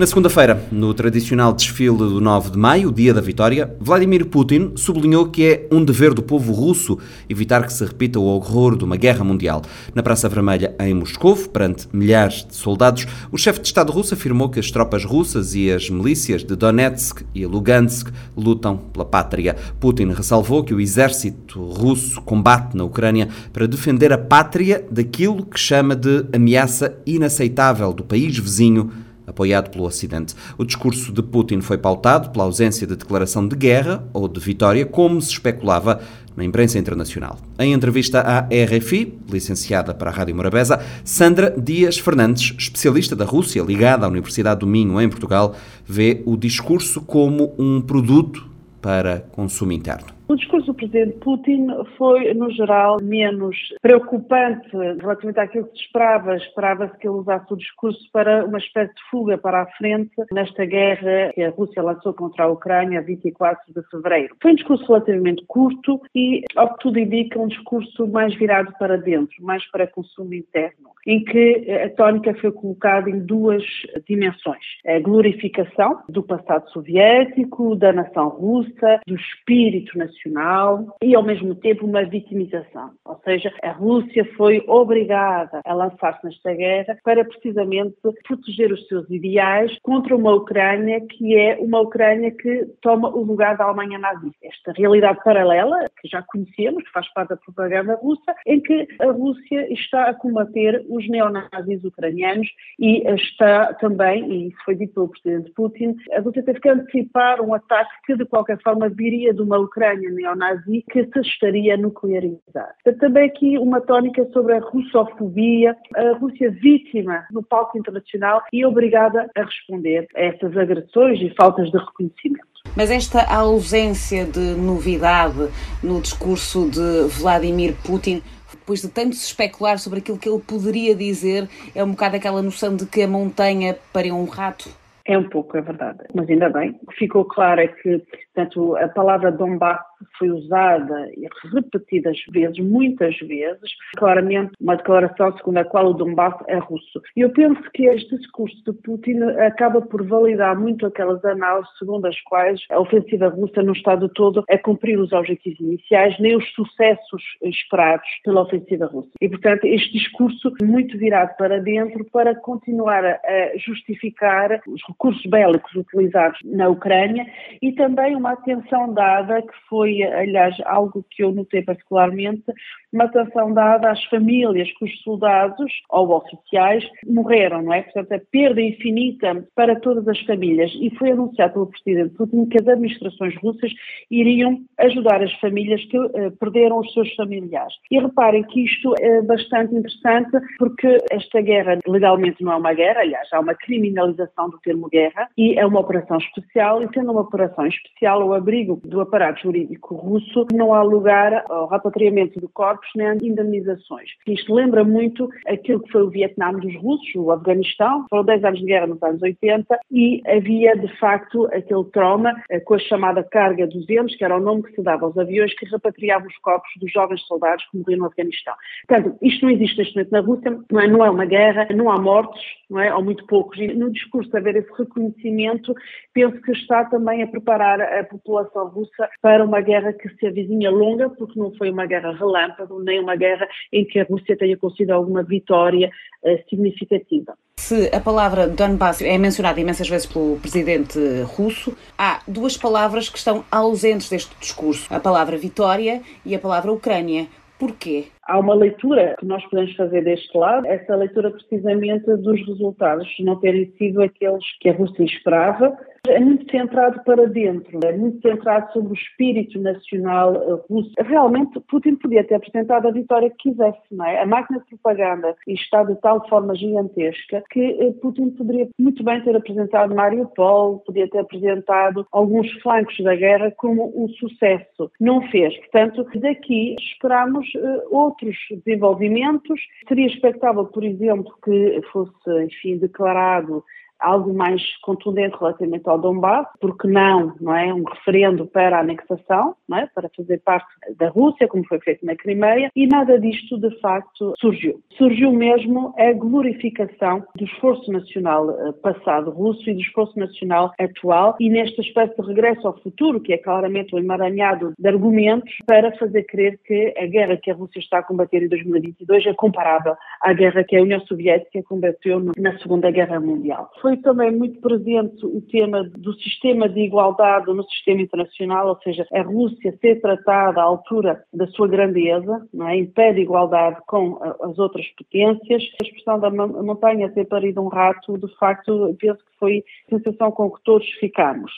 Na segunda-feira, no tradicional desfile do 9 de maio, o dia da vitória, Vladimir Putin sublinhou que é um dever do povo russo evitar que se repita o horror de uma guerra mundial. Na Praça Vermelha, em Moscou, perante milhares de soldados, o chefe de Estado russo afirmou que as tropas russas e as milícias de Donetsk e Lugansk lutam pela pátria. Putin ressalvou que o exército russo combate na Ucrânia para defender a pátria daquilo que chama de ameaça inaceitável do país vizinho apoiado pelo Ocidente. O discurso de Putin foi pautado pela ausência de declaração de guerra ou de vitória, como se especulava na imprensa internacional. Em entrevista à RFI, licenciada para a Rádio Morabeza, Sandra Dias Fernandes, especialista da Rússia ligada à Universidade do Minho, em Portugal, vê o discurso como um produto para consumo interno. O discurso do presidente Putin foi, no geral, menos preocupante relativamente àquilo que se esperava. Esperava-se que ele usasse o discurso para uma espécie de fuga para a frente nesta guerra que a Rússia lançou contra a Ucrânia a 24 de fevereiro. Foi um discurso relativamente curto e, ao que tudo indica, um discurso mais virado para dentro, mais para consumo interno, em que a tónica foi colocada em duas dimensões. A glorificação do passado soviético, da nação russa, do espírito nacional nacional e, ao mesmo tempo, uma vitimização. Ou seja, a Rússia foi obrigada a lançar-se nesta guerra para precisamente proteger os seus ideais contra uma Ucrânia que é uma Ucrânia que toma o lugar da Alemanha nazista. Esta realidade paralela, que já conhecemos, que faz parte da propaganda russa, em que a Rússia está a combater os neonazis ucranianos e está também, e isso foi dito pelo presidente Putin, a Rússia teve que antecipar um ataque que de qualquer forma viria de uma Ucrânia neonazi que se estaria a nuclearizar. Também aqui uma tónica sobre a russofobia, a Rússia vítima no palco internacional e obrigada a responder a estas agressões e faltas de reconhecimento. Mas esta ausência de novidade no discurso de Vladimir Putin depois de tanto se especular sobre aquilo que ele poderia dizer, é um bocado aquela noção de que a montanha para um rato é um pouco, é verdade. Mas ainda bem. O que ficou claro é que, tanto a palavra Donbass foi usada repetidas vezes, muitas vezes, claramente uma declaração segundo a qual o Donbass é russo. E eu penso que este discurso de Putin acaba por validar muito aquelas análises segundo as quais a ofensiva russa no Estado todo é cumprir os objetivos iniciais, nem os sucessos esperados pela ofensiva russa. E, portanto, este discurso muito virado para dentro para continuar a justificar os recursos bélicos utilizados na Ucrânia e também uma atenção dada que foi, aliás, algo que eu notei particularmente uma atenção dada às famílias que os soldados ou oficiais morreram, não é? Portanto, a perda infinita para todas as famílias. E foi anunciado pelo presidente Putin que as administrações russas iriam ajudar as famílias que uh, perderam os seus familiares. E reparem que isto é bastante interessante porque esta guerra legalmente não é uma guerra, aliás, há uma criminalização do termo guerra e é uma operação especial e sendo uma operação especial ao abrigo do aparato jurídico russo, não há lugar ao repatriamento de corpos nem indemnizações. Isto lembra muito aquilo que foi o Vietnã dos russos, o Afeganistão, foram 10 anos de guerra nos anos 80 e havia de facto aquele trauma eh, com a chamada carga 200, que era o nome que se dava aos aviões que repatriavam os corpos dos jovens soldados que morriam no Afeganistão. Portanto, isto não existe neste momento na Rússia, não é, não é uma guerra, não há mortos, não é, ou muito poucos. E no discurso haver esse reconhecimento, penso que está também a preparar a população russa para uma guerra que se avizinha longa, porque não foi uma guerra relâmpago, nem uma guerra em que a Rússia tenha conseguido alguma vitória uh, significativa. Se a palavra Donbass é mencionada imensas vezes pelo presidente russo, há duas palavras que estão ausentes deste discurso: a palavra vitória e a palavra Ucrânia. Porquê? Há uma leitura que nós podemos fazer deste lado, essa leitura precisamente dos resultados não terem sido aqueles que a Rússia esperava, é muito centrado para dentro, é muito centrado sobre o espírito nacional russo. Realmente, Putin podia ter apresentado a vitória que quisesse, não é? A máquina de propaganda está de tal forma gigantesca que eh, Putin poderia muito bem ter apresentado Mariupol, podia ter apresentado alguns flancos da guerra como um sucesso. Não fez. Portanto, daqui esperamos uh, outros desenvolvimentos. Seria expectável, por exemplo, que fosse, enfim, declarado algo mais contundente relativamente ao Donbass, porque não, não é, um referendo para a anexação, não é, para fazer parte da Rússia, como foi feito na Crimeia, e nada disto de facto surgiu. Surgiu mesmo a glorificação do esforço nacional eh, passado russo e do esforço nacional atual, e nesta espécie de regresso ao futuro, que é claramente um emaranhado de argumentos para fazer crer que a guerra que a Rússia está a combater em 2022 é comparável à guerra que a União Soviética combateu na Segunda Guerra Mundial. Foi foi também muito presente o tema do sistema de igualdade no sistema internacional, ou seja, a Rússia ser tratada à altura da sua grandeza, não é? em pé de igualdade com as outras potências. A expressão da montanha ter parido um rato, de facto, penso que foi a sensação com que todos ficamos.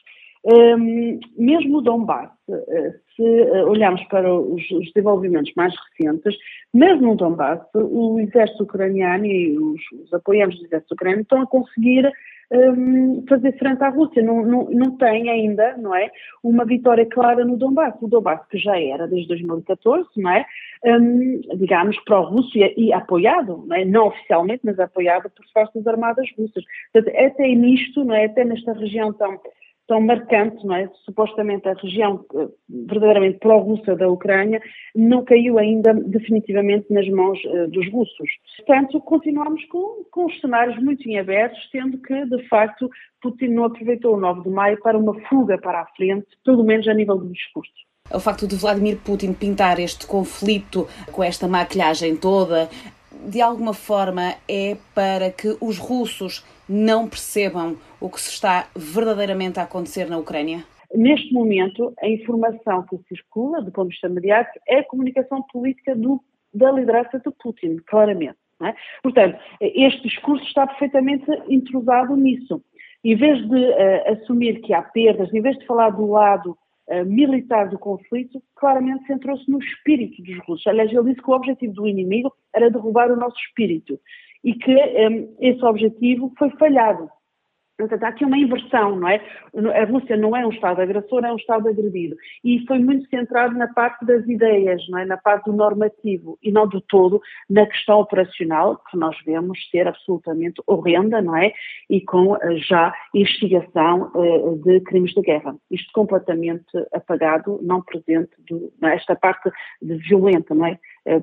Um, mesmo o Donbass, eh, se eh, olharmos para os, os, desenvolvimentos mais recentes, mesmo no Donbass, o exército ucraniano e os, os apoiantes do exército ucraniano estão a conseguir um, fazer frente à Rússia. Não, não, não tem ainda, não é, uma vitória clara no Donbass. O Donbass que já era desde 2014, não é, um, digamos, pró-russo e, e, apoiado, não, é? não oficialmente, mas apoiado por forças armadas russas. Portanto, até nisto, não é, até nesta região tão tão marcante, não é? Supostamente a região eh, verdadeiramente pró-russa da Ucrânia não caiu ainda definitivamente nas mãos uh, dos russos. Portanto, continuamos com, com os cenários muito em abertos, sendo que, de facto, Putin não aproveitou o 9 de maio para uma fuga para a frente, pelo menos a nível do discurso. O facto de Vladimir Putin pintar este conflito com esta maquilhagem toda, de alguma forma é para que os russos não percebam o que se está verdadeiramente a acontecer na Ucrânia? Neste momento, a informação que circula, do ponto de vista mediático, é a comunicação política do, da liderança de Putin, claramente. É? Portanto, este discurso está perfeitamente intrusado nisso. Em vez de uh, assumir que há perdas, em vez de falar do lado militar do conflito, claramente centrou-se no espírito dos russos. Aliás, ele disse que o objetivo do inimigo era derrubar o nosso espírito e que um, esse objetivo foi falhado. Portanto, há aqui uma inversão, não é? A Rússia não é um Estado agressor, é um Estado agredido. E foi muito centrado na parte das ideias, não é? Na parte do normativo e não do todo na questão operacional, que nós vemos ser absolutamente horrenda, não é? E com eh, já investigação uh, de crimes de guerra. Isto completamente apagado, não presente, do, esta parte violenta, não é? Eh,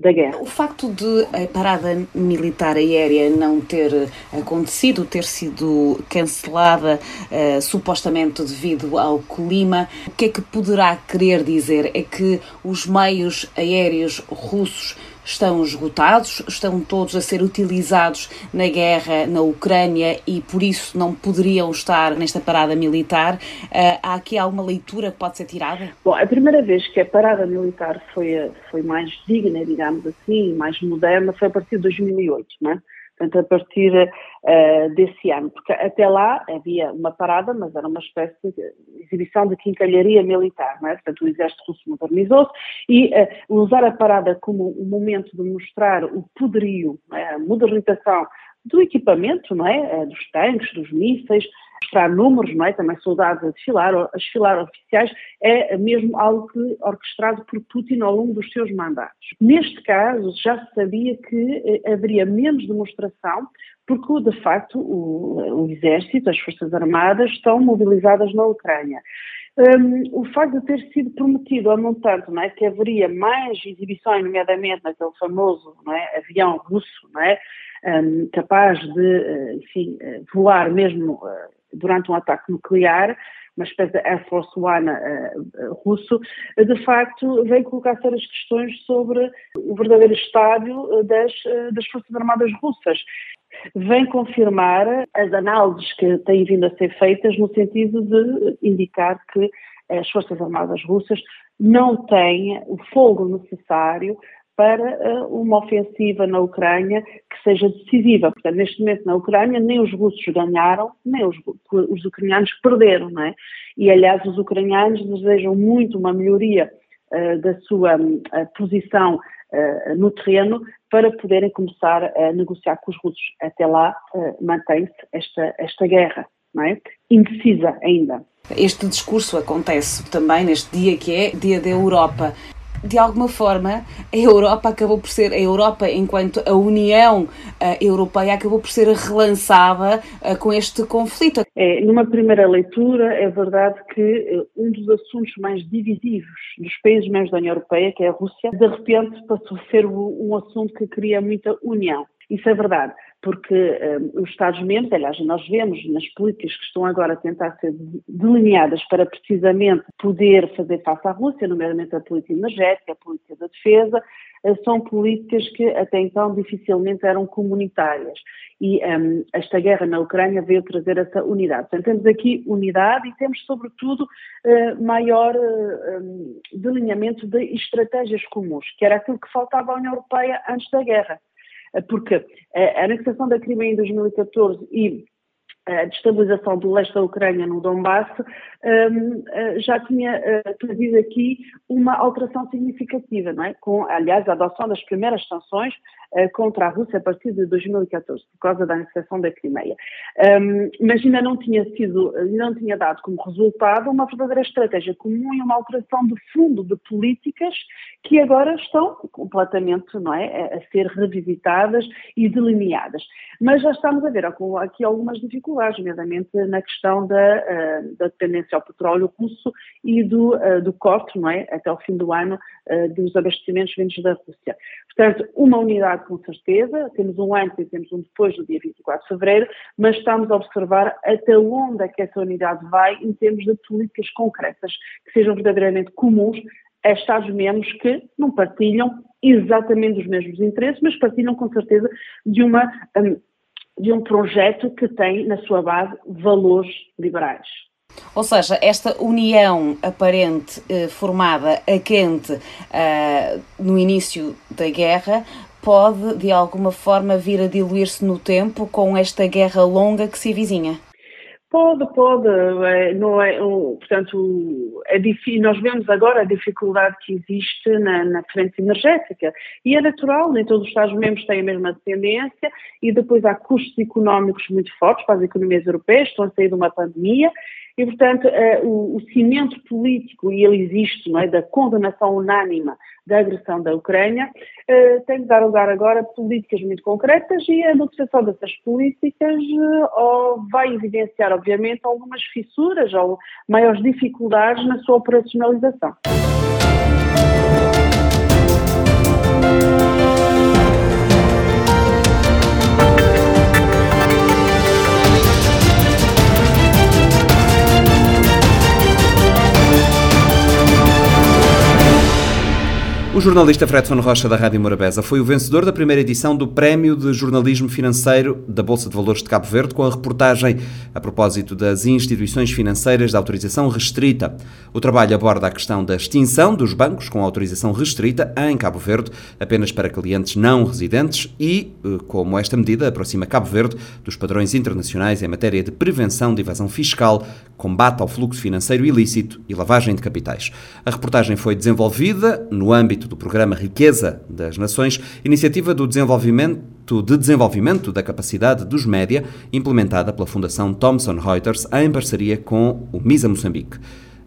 da guerra. O facto de a parada militar aérea não ter acontecido, ter sido cancelada uh, supostamente devido ao clima, o que é que poderá querer dizer? É que os meios aéreos russos estão esgotados, estão todos a ser utilizados na guerra na Ucrânia e por isso não poderiam estar nesta parada militar. Uh, há aqui alguma leitura que pode ser tirada? Bom, a primeira vez que a parada militar foi, foi mais digna, digamos assim, mais moderna, foi a partir de 2008, não é? portanto, a partir uh, desse ano, porque até lá havia uma parada, mas era uma espécie de exibição de quincalharia militar, não é? portanto, o exército russo modernizou-se e uh, usar a parada como um momento de mostrar o poderio, é? a modernização do equipamento, não é? Eh, dos tanques, dos mísseis, mostrar números, não é? Também soldados a desfilar, a desfilar oficiais, é mesmo algo que, orquestrado por Putin ao longo dos seus mandatos. Neste caso, já se sabia que haveria menos demonstração, porque, de facto, o, o Exército, as Forças Armadas estão mobilizadas na Ucrânia. Um, o facto de ter sido prometido a montante não é, que haveria mais exibições, nomeadamente naquele famoso é, avião russo, é, um, capaz de, eh, enfim, eh, voar mesmo uh, durante um ataque nuclear, uma espécie de Air Force One uh, russo, de facto vem colocar sérias questões sobre o verdadeiro estádio das, das Forças Armadas russas. Vem confirmar as análises que têm vindo a ser feitas no sentido de indicar que as Forças Armadas russas não têm o fogo necessário para uh, uma ofensiva na Ucrânia que seja decisiva. Portanto, neste momento na Ucrânia nem os russos ganharam, nem os, os ucranianos perderam, não é? E, aliás, os ucranianos desejam muito uma melhoria da sua uh, posição no terreno para poderem começar a negociar com os russos. Até lá mantém-se esta, esta guerra, é? Indecisa ainda. Este discurso acontece também neste dia que é Dia da Europa de alguma forma, a Europa acabou por ser, a Europa enquanto a União uh, Europeia acabou por ser relançada uh, com este conflito. É, numa primeira leitura, é verdade que uh, um dos assuntos mais divisivos dos países membros da União Europeia, que é a Rússia, de repente passou a ser um assunto que cria muita união. Isso é verdade porque um, os Estados-membros, aliás, nós vemos nas políticas que estão agora a tentar ser delineadas para precisamente poder fazer face à Rússia, nomeadamente a política energética, a política da defesa, uh, são políticas que até então dificilmente eram comunitárias. E um, esta guerra na Ucrânia veio trazer essa unidade. Portanto, temos aqui unidade e temos, sobretudo, uh, maior uh, delineamento de estratégias comuns, que era aquilo que faltava à União Europeia antes da guerra porque a anexação da Crimeia em 2014 e a destabilização do leste da Ucrânia no Donbass um, eh, já tinha trazido aqui uma alteração significativa, não é? Com, aliás, a adoção das primeiras sanções contra a Rússia a partir de 2014, por causa da anexação da Crimeia. Um, mas ainda não tinha sido, não tinha dado como resultado uma verdadeira estratégia comum e uma alteração de fundo de políticas que agora estão completamente, não é, a ser revisitadas e delineadas. Mas já estamos a ver aqui algumas dificuldades, nomeadamente na questão da, uh, da dependência ao petróleo russo e do, uh, do corte, não é, até o fim do ano, uh, dos abastecimentos vindos da Rússia. Portanto, uma unidade com certeza, temos um antes e temos um depois do dia 24 de fevereiro, mas estamos a observar até onde é que essa unidade vai em termos de políticas concretas que sejam verdadeiramente comuns a Estados-membros que não partilham exatamente os mesmos interesses, mas partilham com certeza de uma um, de um projeto que tem na sua base valores liberais. Ou seja, esta união aparente eh, formada a quente eh, no início da guerra pode, de alguma forma, vir a diluir-se no tempo com esta guerra longa que se avizinha? Pode, pode, é, não é, portanto, é difícil, nós vemos agora a dificuldade que existe na, na frente energética e é natural, nem todos os Estados-membros têm a mesma tendência e depois há custos económicos muito fortes para as economias europeias, estão a sair de uma pandemia e, portanto, uh, o, cimento político, e ele existe, não é, da condenação unânima da agressão da Ucrânia, uh, tem de dar lugar agora a políticas muito concretas e a negociação dessas políticas uh, vai evidenciar, obviamente, algumas fissuras ou maiores dificuldades na sua operacionalização. O jornalista Fredson Rocha da Rádio Morabeza foi o vencedor da primeira edição do Prémio de Jornalismo Financeiro da Bolsa de Valores de Cabo Verde com a reportagem a propósito das instituições financeiras da autorização restrita. O trabalho aborda a questão da extinção dos bancos com autorização restrita em Cabo Verde apenas para clientes não residentes e eh, como esta medida aproxima Cabo Verde dos padrões internacionais em matéria de prevenção de evasão fiscal, combate ao fluxo financeiro ilícito e lavagem de capitais. A reportagem foi desenvolvida no âmbito do Programa Riqueza das Nações, iniciativa do desenvolvimento de desenvolvimento da capacidade dos média, implementada pela Fundação Thomson Reuters em parceria com o MISA Moçambique.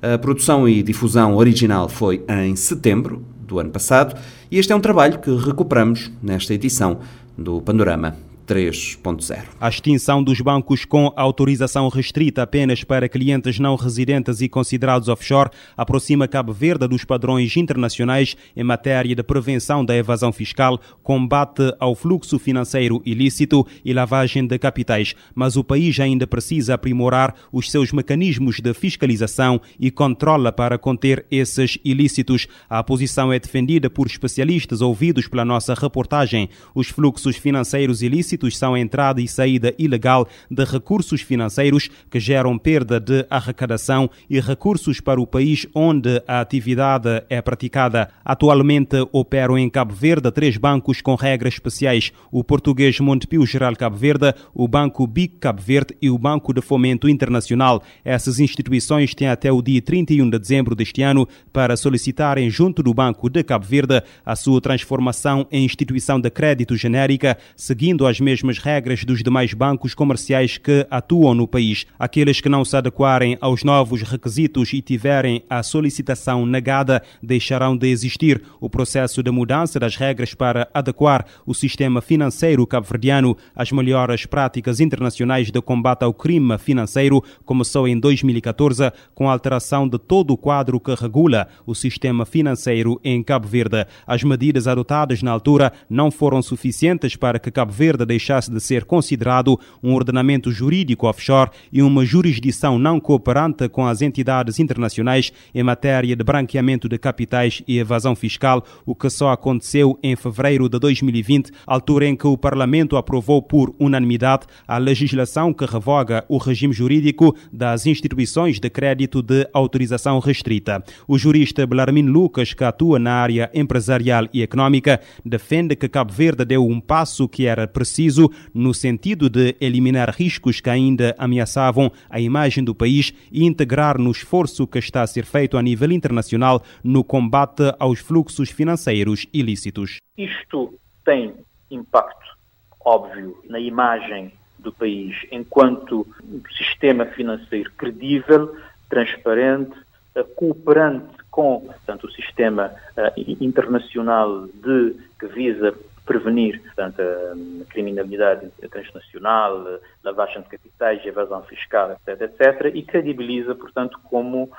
A produção e difusão original foi em setembro do ano passado e este é um trabalho que recuperamos nesta edição do Panorama 3.0. A extinção dos bancos com autorização restrita apenas para clientes não residentes e considerados offshore aproxima Cabo Verde dos padrões internacionais em matéria de prevenção da evasão fiscal, combate ao fluxo financeiro ilícito e lavagem de capitais. Mas o país ainda precisa aprimorar os seus mecanismos de fiscalização e controla para conter esses ilícitos. A posição é defendida por especialistas ouvidos pela nossa reportagem. Os fluxos financeiros ilícitos são a entrada e saída ilegal de recursos financeiros que geram perda de arrecadação e recursos para o país onde a atividade é praticada. Atualmente operam em Cabo Verde três bancos com regras especiais: o português Montepio Geral Cabo Verde, o Banco BIC Cabo Verde e o Banco de Fomento Internacional. Essas instituições têm até o dia 31 de dezembro deste ano para solicitarem junto do Banco de Cabo Verde a sua transformação em instituição de crédito genérica, seguindo as mesmas regras dos demais bancos comerciais que atuam no país. Aqueles que não se adequarem aos novos requisitos e tiverem a solicitação negada deixarão de existir. O processo de mudança das regras para adequar o sistema financeiro cabo-verdiano às melhores práticas internacionais de combate ao crime financeiro começou em 2014 com a alteração de todo o quadro que regula o sistema financeiro em Cabo Verde. As medidas adotadas na altura não foram suficientes para que Cabo Verde deixasse de ser considerado um ordenamento jurídico offshore e uma jurisdição não cooperante com as entidades internacionais em matéria de branqueamento de capitais e evasão fiscal, o que só aconteceu em fevereiro de 2020, altura em que o Parlamento aprovou por unanimidade a legislação que revoga o regime jurídico das instituições de crédito de autorização restrita. O jurista Belarmino Lucas, que atua na área empresarial e económica, defende que Cabo Verde deu um passo que era preciso preciso no sentido de eliminar riscos que ainda ameaçavam a imagem do país e integrar no esforço que está a ser feito a nível internacional no combate aos fluxos financeiros ilícitos. Isto tem impacto óbvio na imagem do país enquanto sistema financeiro credível, transparente, eh, cooperante com portanto, o sistema uh, internacional de, que visa prevenir portanto, a criminalidade transnacional, lavagem de capitais, evasão fiscal, etc., etc., e credibiliza, portanto, como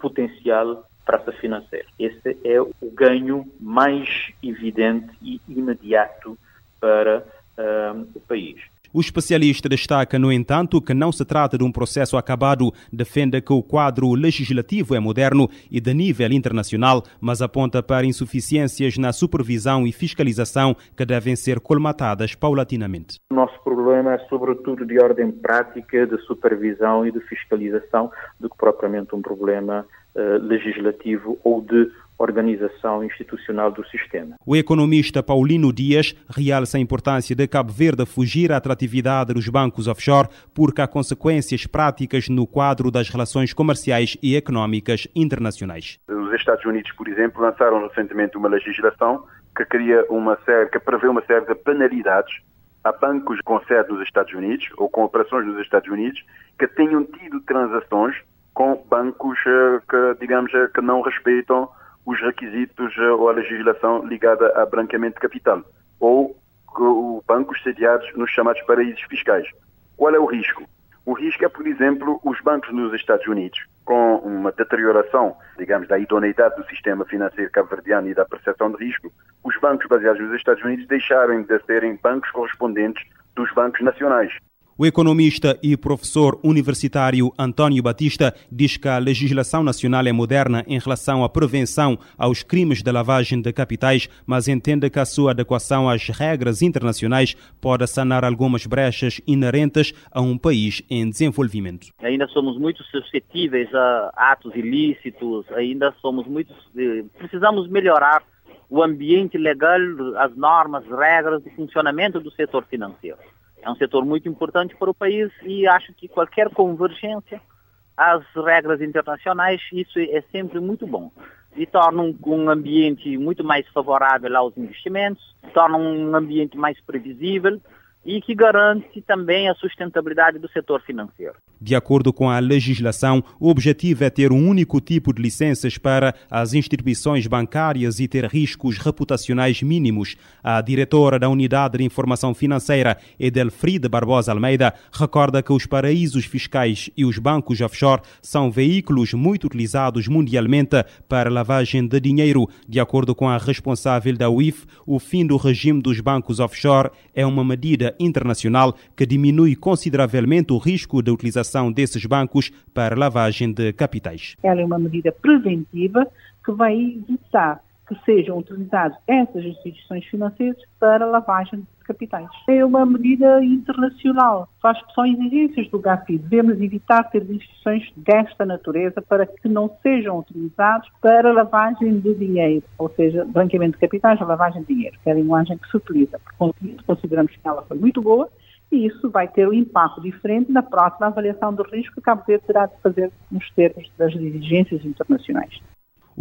potencial praça financeira. Esse é o ganho mais evidente e imediato para uh, o país. O especialista destaca, no entanto, que não se trata de um processo acabado, defende que o quadro legislativo é moderno e de nível internacional, mas aponta para insuficiências na supervisão e fiscalização que devem ser colmatadas paulatinamente. O nosso problema é sobretudo de ordem prática, de supervisão e de fiscalização, do que propriamente um problema uh, legislativo ou de organização institucional do sistema. O economista Paulino Dias realça a importância de Cabo Verde fugir à atratividade dos bancos offshore porque há consequências práticas no quadro das relações comerciais e económicas internacionais. Os Estados Unidos, por exemplo, lançaram recentemente uma legislação que cria uma série, que prevê uma série de penalidades a bancos com sede nos Estados Unidos ou com operações nos Estados Unidos que tenham tido transações com bancos eh, que, digamos, eh, que não respeitam os requisitos eh, ou a legislação ligada a branqueamento de capital, ou bancos sediados nos chamados paraísos fiscais. Qual é o risco? O risco é, por exemplo, os bancos nos Estados Unidos, com uma deterioração, digamos, da idoneidade do sistema financeiro cabo-verdiano e da percepção de risco, os bancos baseados nos Estados Unidos deixarem de serem bancos correspondentes dos bancos nacionais. O economista e professor universitário António Batista diz que a legislação nacional é moderna em relação à prevenção aos crimes de lavagem de capitais, mas entende que a sua adequação às regras internacionais pode sanar algumas brechas inerentes a um país em desenvolvimento. Ainda somos muito suscetíveis a atos ilícitos, ainda somos muito. Eh, precisamos melhorar o ambiente legal, as normas, regras de funcionamento do setor financeiro. É um setor muito importante para o país e acho que qualquer convergência às regras internacionais, isso é sempre muito bom. E torna um, um ambiente muito mais favorável aos investimentos, torna um ambiente mais previsível, e que garante também a sustentabilidade do setor financeiro. De acordo com a legislação, o objetivo é ter um único tipo de licenças para as instituições bancárias e ter riscos reputacionais mínimos. A diretora da Unidade de Informação Financeira, Edelfride Barbosa Almeida, recorda que os paraísos fiscais e os bancos offshore são veículos muito utilizados mundialmente para lavagem de dinheiro. De acordo com a responsável da UIF, o fim do regime dos bancos offshore é uma medida internacional que diminui consideravelmente o risco de utilização desses bancos para lavagem de capitais. Ela é uma medida preventiva que vai evitar que sejam utilizadas essas instituições financeiras para lavagem de capitais. É uma medida internacional, faz são exigências do GAFI. Devemos evitar ter instituições desta natureza para que não sejam utilizados para lavagem de dinheiro, ou seja, branqueamento de capitais, lavagem de dinheiro, que é a linguagem que se utiliza. Consideramos que ela foi muito boa e isso vai ter um impacto diferente na próxima avaliação do risco que Cabo Verde terá de fazer nos termos das exigências internacionais.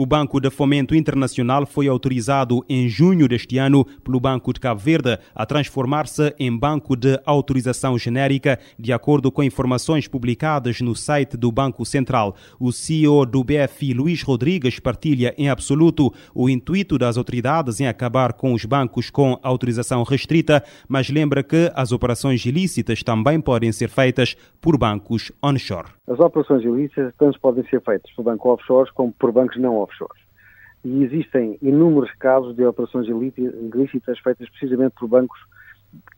O Banco de Fomento Internacional foi autorizado em junho deste ano pelo Banco de Cabo Verde a transformar-se em banco de autorização genérica, de acordo com informações publicadas no site do Banco Central. O CEO do BFI, Luís Rodrigues, partilha em absoluto o intuito das autoridades em acabar com os bancos com autorização restrita, mas lembra que as operações ilícitas também podem ser feitas por bancos onshore. As operações ilícitas tanto podem ser feitas por bancos offshore como por bancos não offshore. E existem inúmeros casos de operações ilícitas feitas precisamente por bancos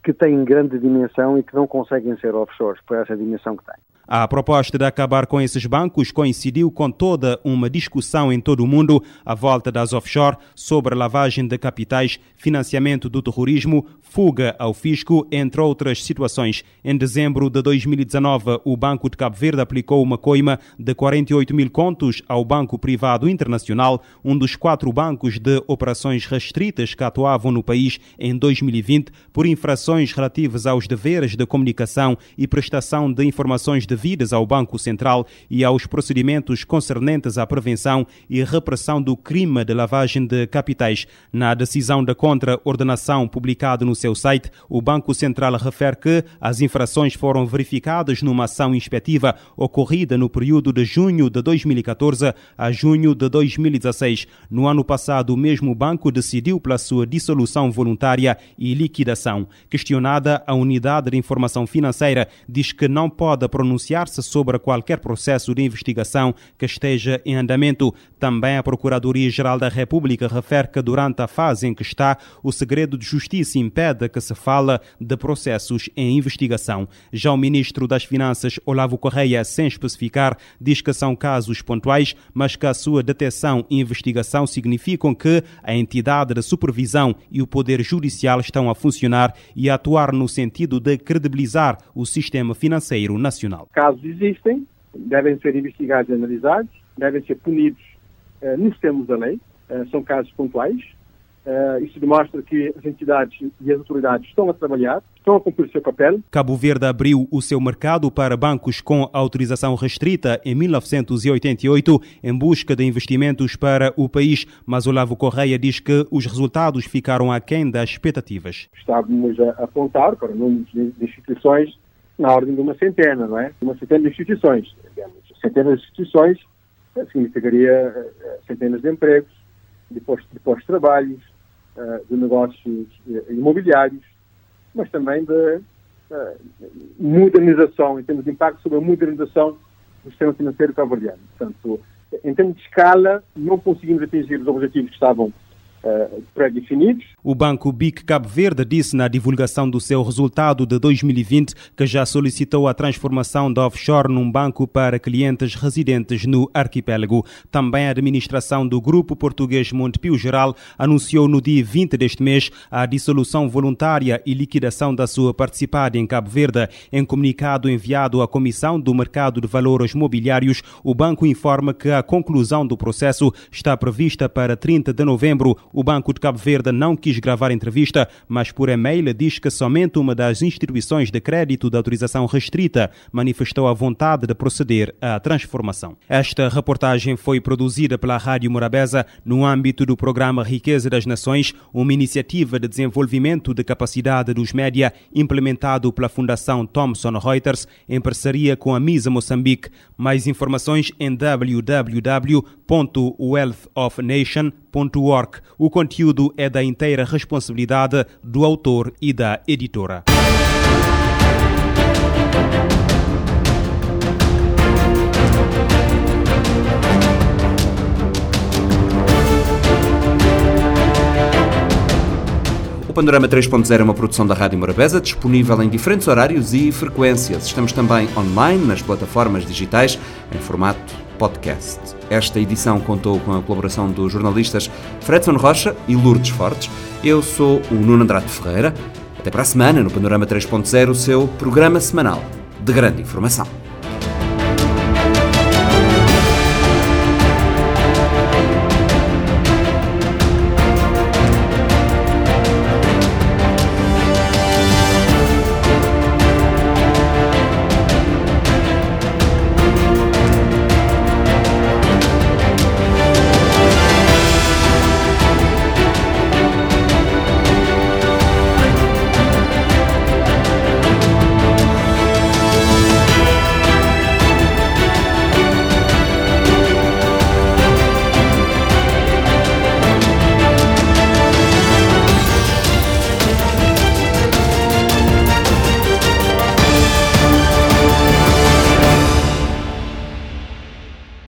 que têm grande dimensão e que não conseguem ser offshores por essa dimensão que têm. A proposta de acabar com esses bancos coincidiu com toda uma discussão em todo o mundo à volta das offshore sobre lavagem de capitais, financiamento do terrorismo, fuga ao fisco, entre outras situações. Em dezembro de 2019, o Banco de Cabo Verde aplicou uma coima de 48 mil contos ao Banco Privado Internacional, um dos quatro bancos de operações restritas que atuavam no país em 2020, por infrações relativas aos deveres de comunicação e prestação de informações de devidas ao Banco Central e aos procedimentos concernentes à prevenção e repressão do crime de lavagem de capitais. Na decisão da contra-ordenação publicada no seu site, o Banco Central refere que as infrações foram verificadas numa ação inspectiva ocorrida no período de junho de 2014 a junho de 2016. No ano passado, o mesmo banco decidiu pela sua dissolução voluntária e liquidação. Questionada, a Unidade de Informação Financeira diz que não pode pronunciar pronunciar-se sobre qualquer processo de investigação que esteja em andamento. Também a Procuradoria-Geral da República refere que durante a fase em que está, o segredo de justiça impede que se fale de processos em investigação. Já o ministro das Finanças, Olavo Correia, sem especificar, diz que são casos pontuais, mas que a sua detecção e investigação significam que a entidade de supervisão e o Poder Judicial estão a funcionar e a atuar no sentido de credibilizar o sistema financeiro nacional casos existem, devem ser investigados e analisados, devem ser punidos uh, nos termos da lei, uh, são casos pontuais. Uh, isso demonstra que as entidades e as autoridades estão a trabalhar, estão a cumprir o seu papel. Cabo Verde abriu o seu mercado para bancos com autorização restrita em 1988 em busca de investimentos para o país, mas Olavo Correia diz que os resultados ficaram aquém das expectativas. Estávamos a apontar para números de instituições na ordem de uma centena, não é? Uma centena de instituições. Digamos. Centenas de instituições eh, significaria eh, centenas de empregos, de postos de, postos eh, de negócios imobiliários, mas também de modernização, em termos de impacto sobre a modernização do sistema financeiro cabo-verdiano. Portanto, em termos de escala, não conseguimos atingir os objetivos que estavam uh, pré-definidos. O Banco BIC Cabo Verde disse na divulgação do seu resultado de 2020 que já solicitou a transformação da offshore num banco para clientes residentes no arquipélago. Também a administração do Grupo Português Montepio Geral anunciou no dia 20 deste mês a dissolução voluntária e liquidação da sua participada em Cabo Verde. Em comunicado enviado à Comissão do Mercado de Valores Mobiliários, o banco informa que a conclusão do processo está prevista para 30 de novembro. O Banco de Cabo Verde não quis gravar entrevista, mas por e-mail diz que somente uma das instituições de crédito de autorização restrita manifestou a vontade de proceder à transformação. Esta reportagem foi produzida pela Rádio Morabeza no âmbito do programa Riqueza das Nações, uma iniciativa de desenvolvimento de capacidade dos média implementado pela Fundação Thomson Reuters em parceria com a Misa Moçambique. Mais informações em www.wealthofnation.org. O conteúdo é da inteira responsabilidade do autor e da editora. O Panorama 3.0 é uma produção da Rádio Morabeza, disponível em diferentes horários e frequências. Estamos também online nas plataformas digitais em formato podcast. Esta edição contou com a colaboração dos jornalistas Fredson Rocha e Lourdes Fortes. Eu sou o Nuno Andrade Ferreira. Até para a semana no Panorama 3.0, o seu programa semanal de grande informação.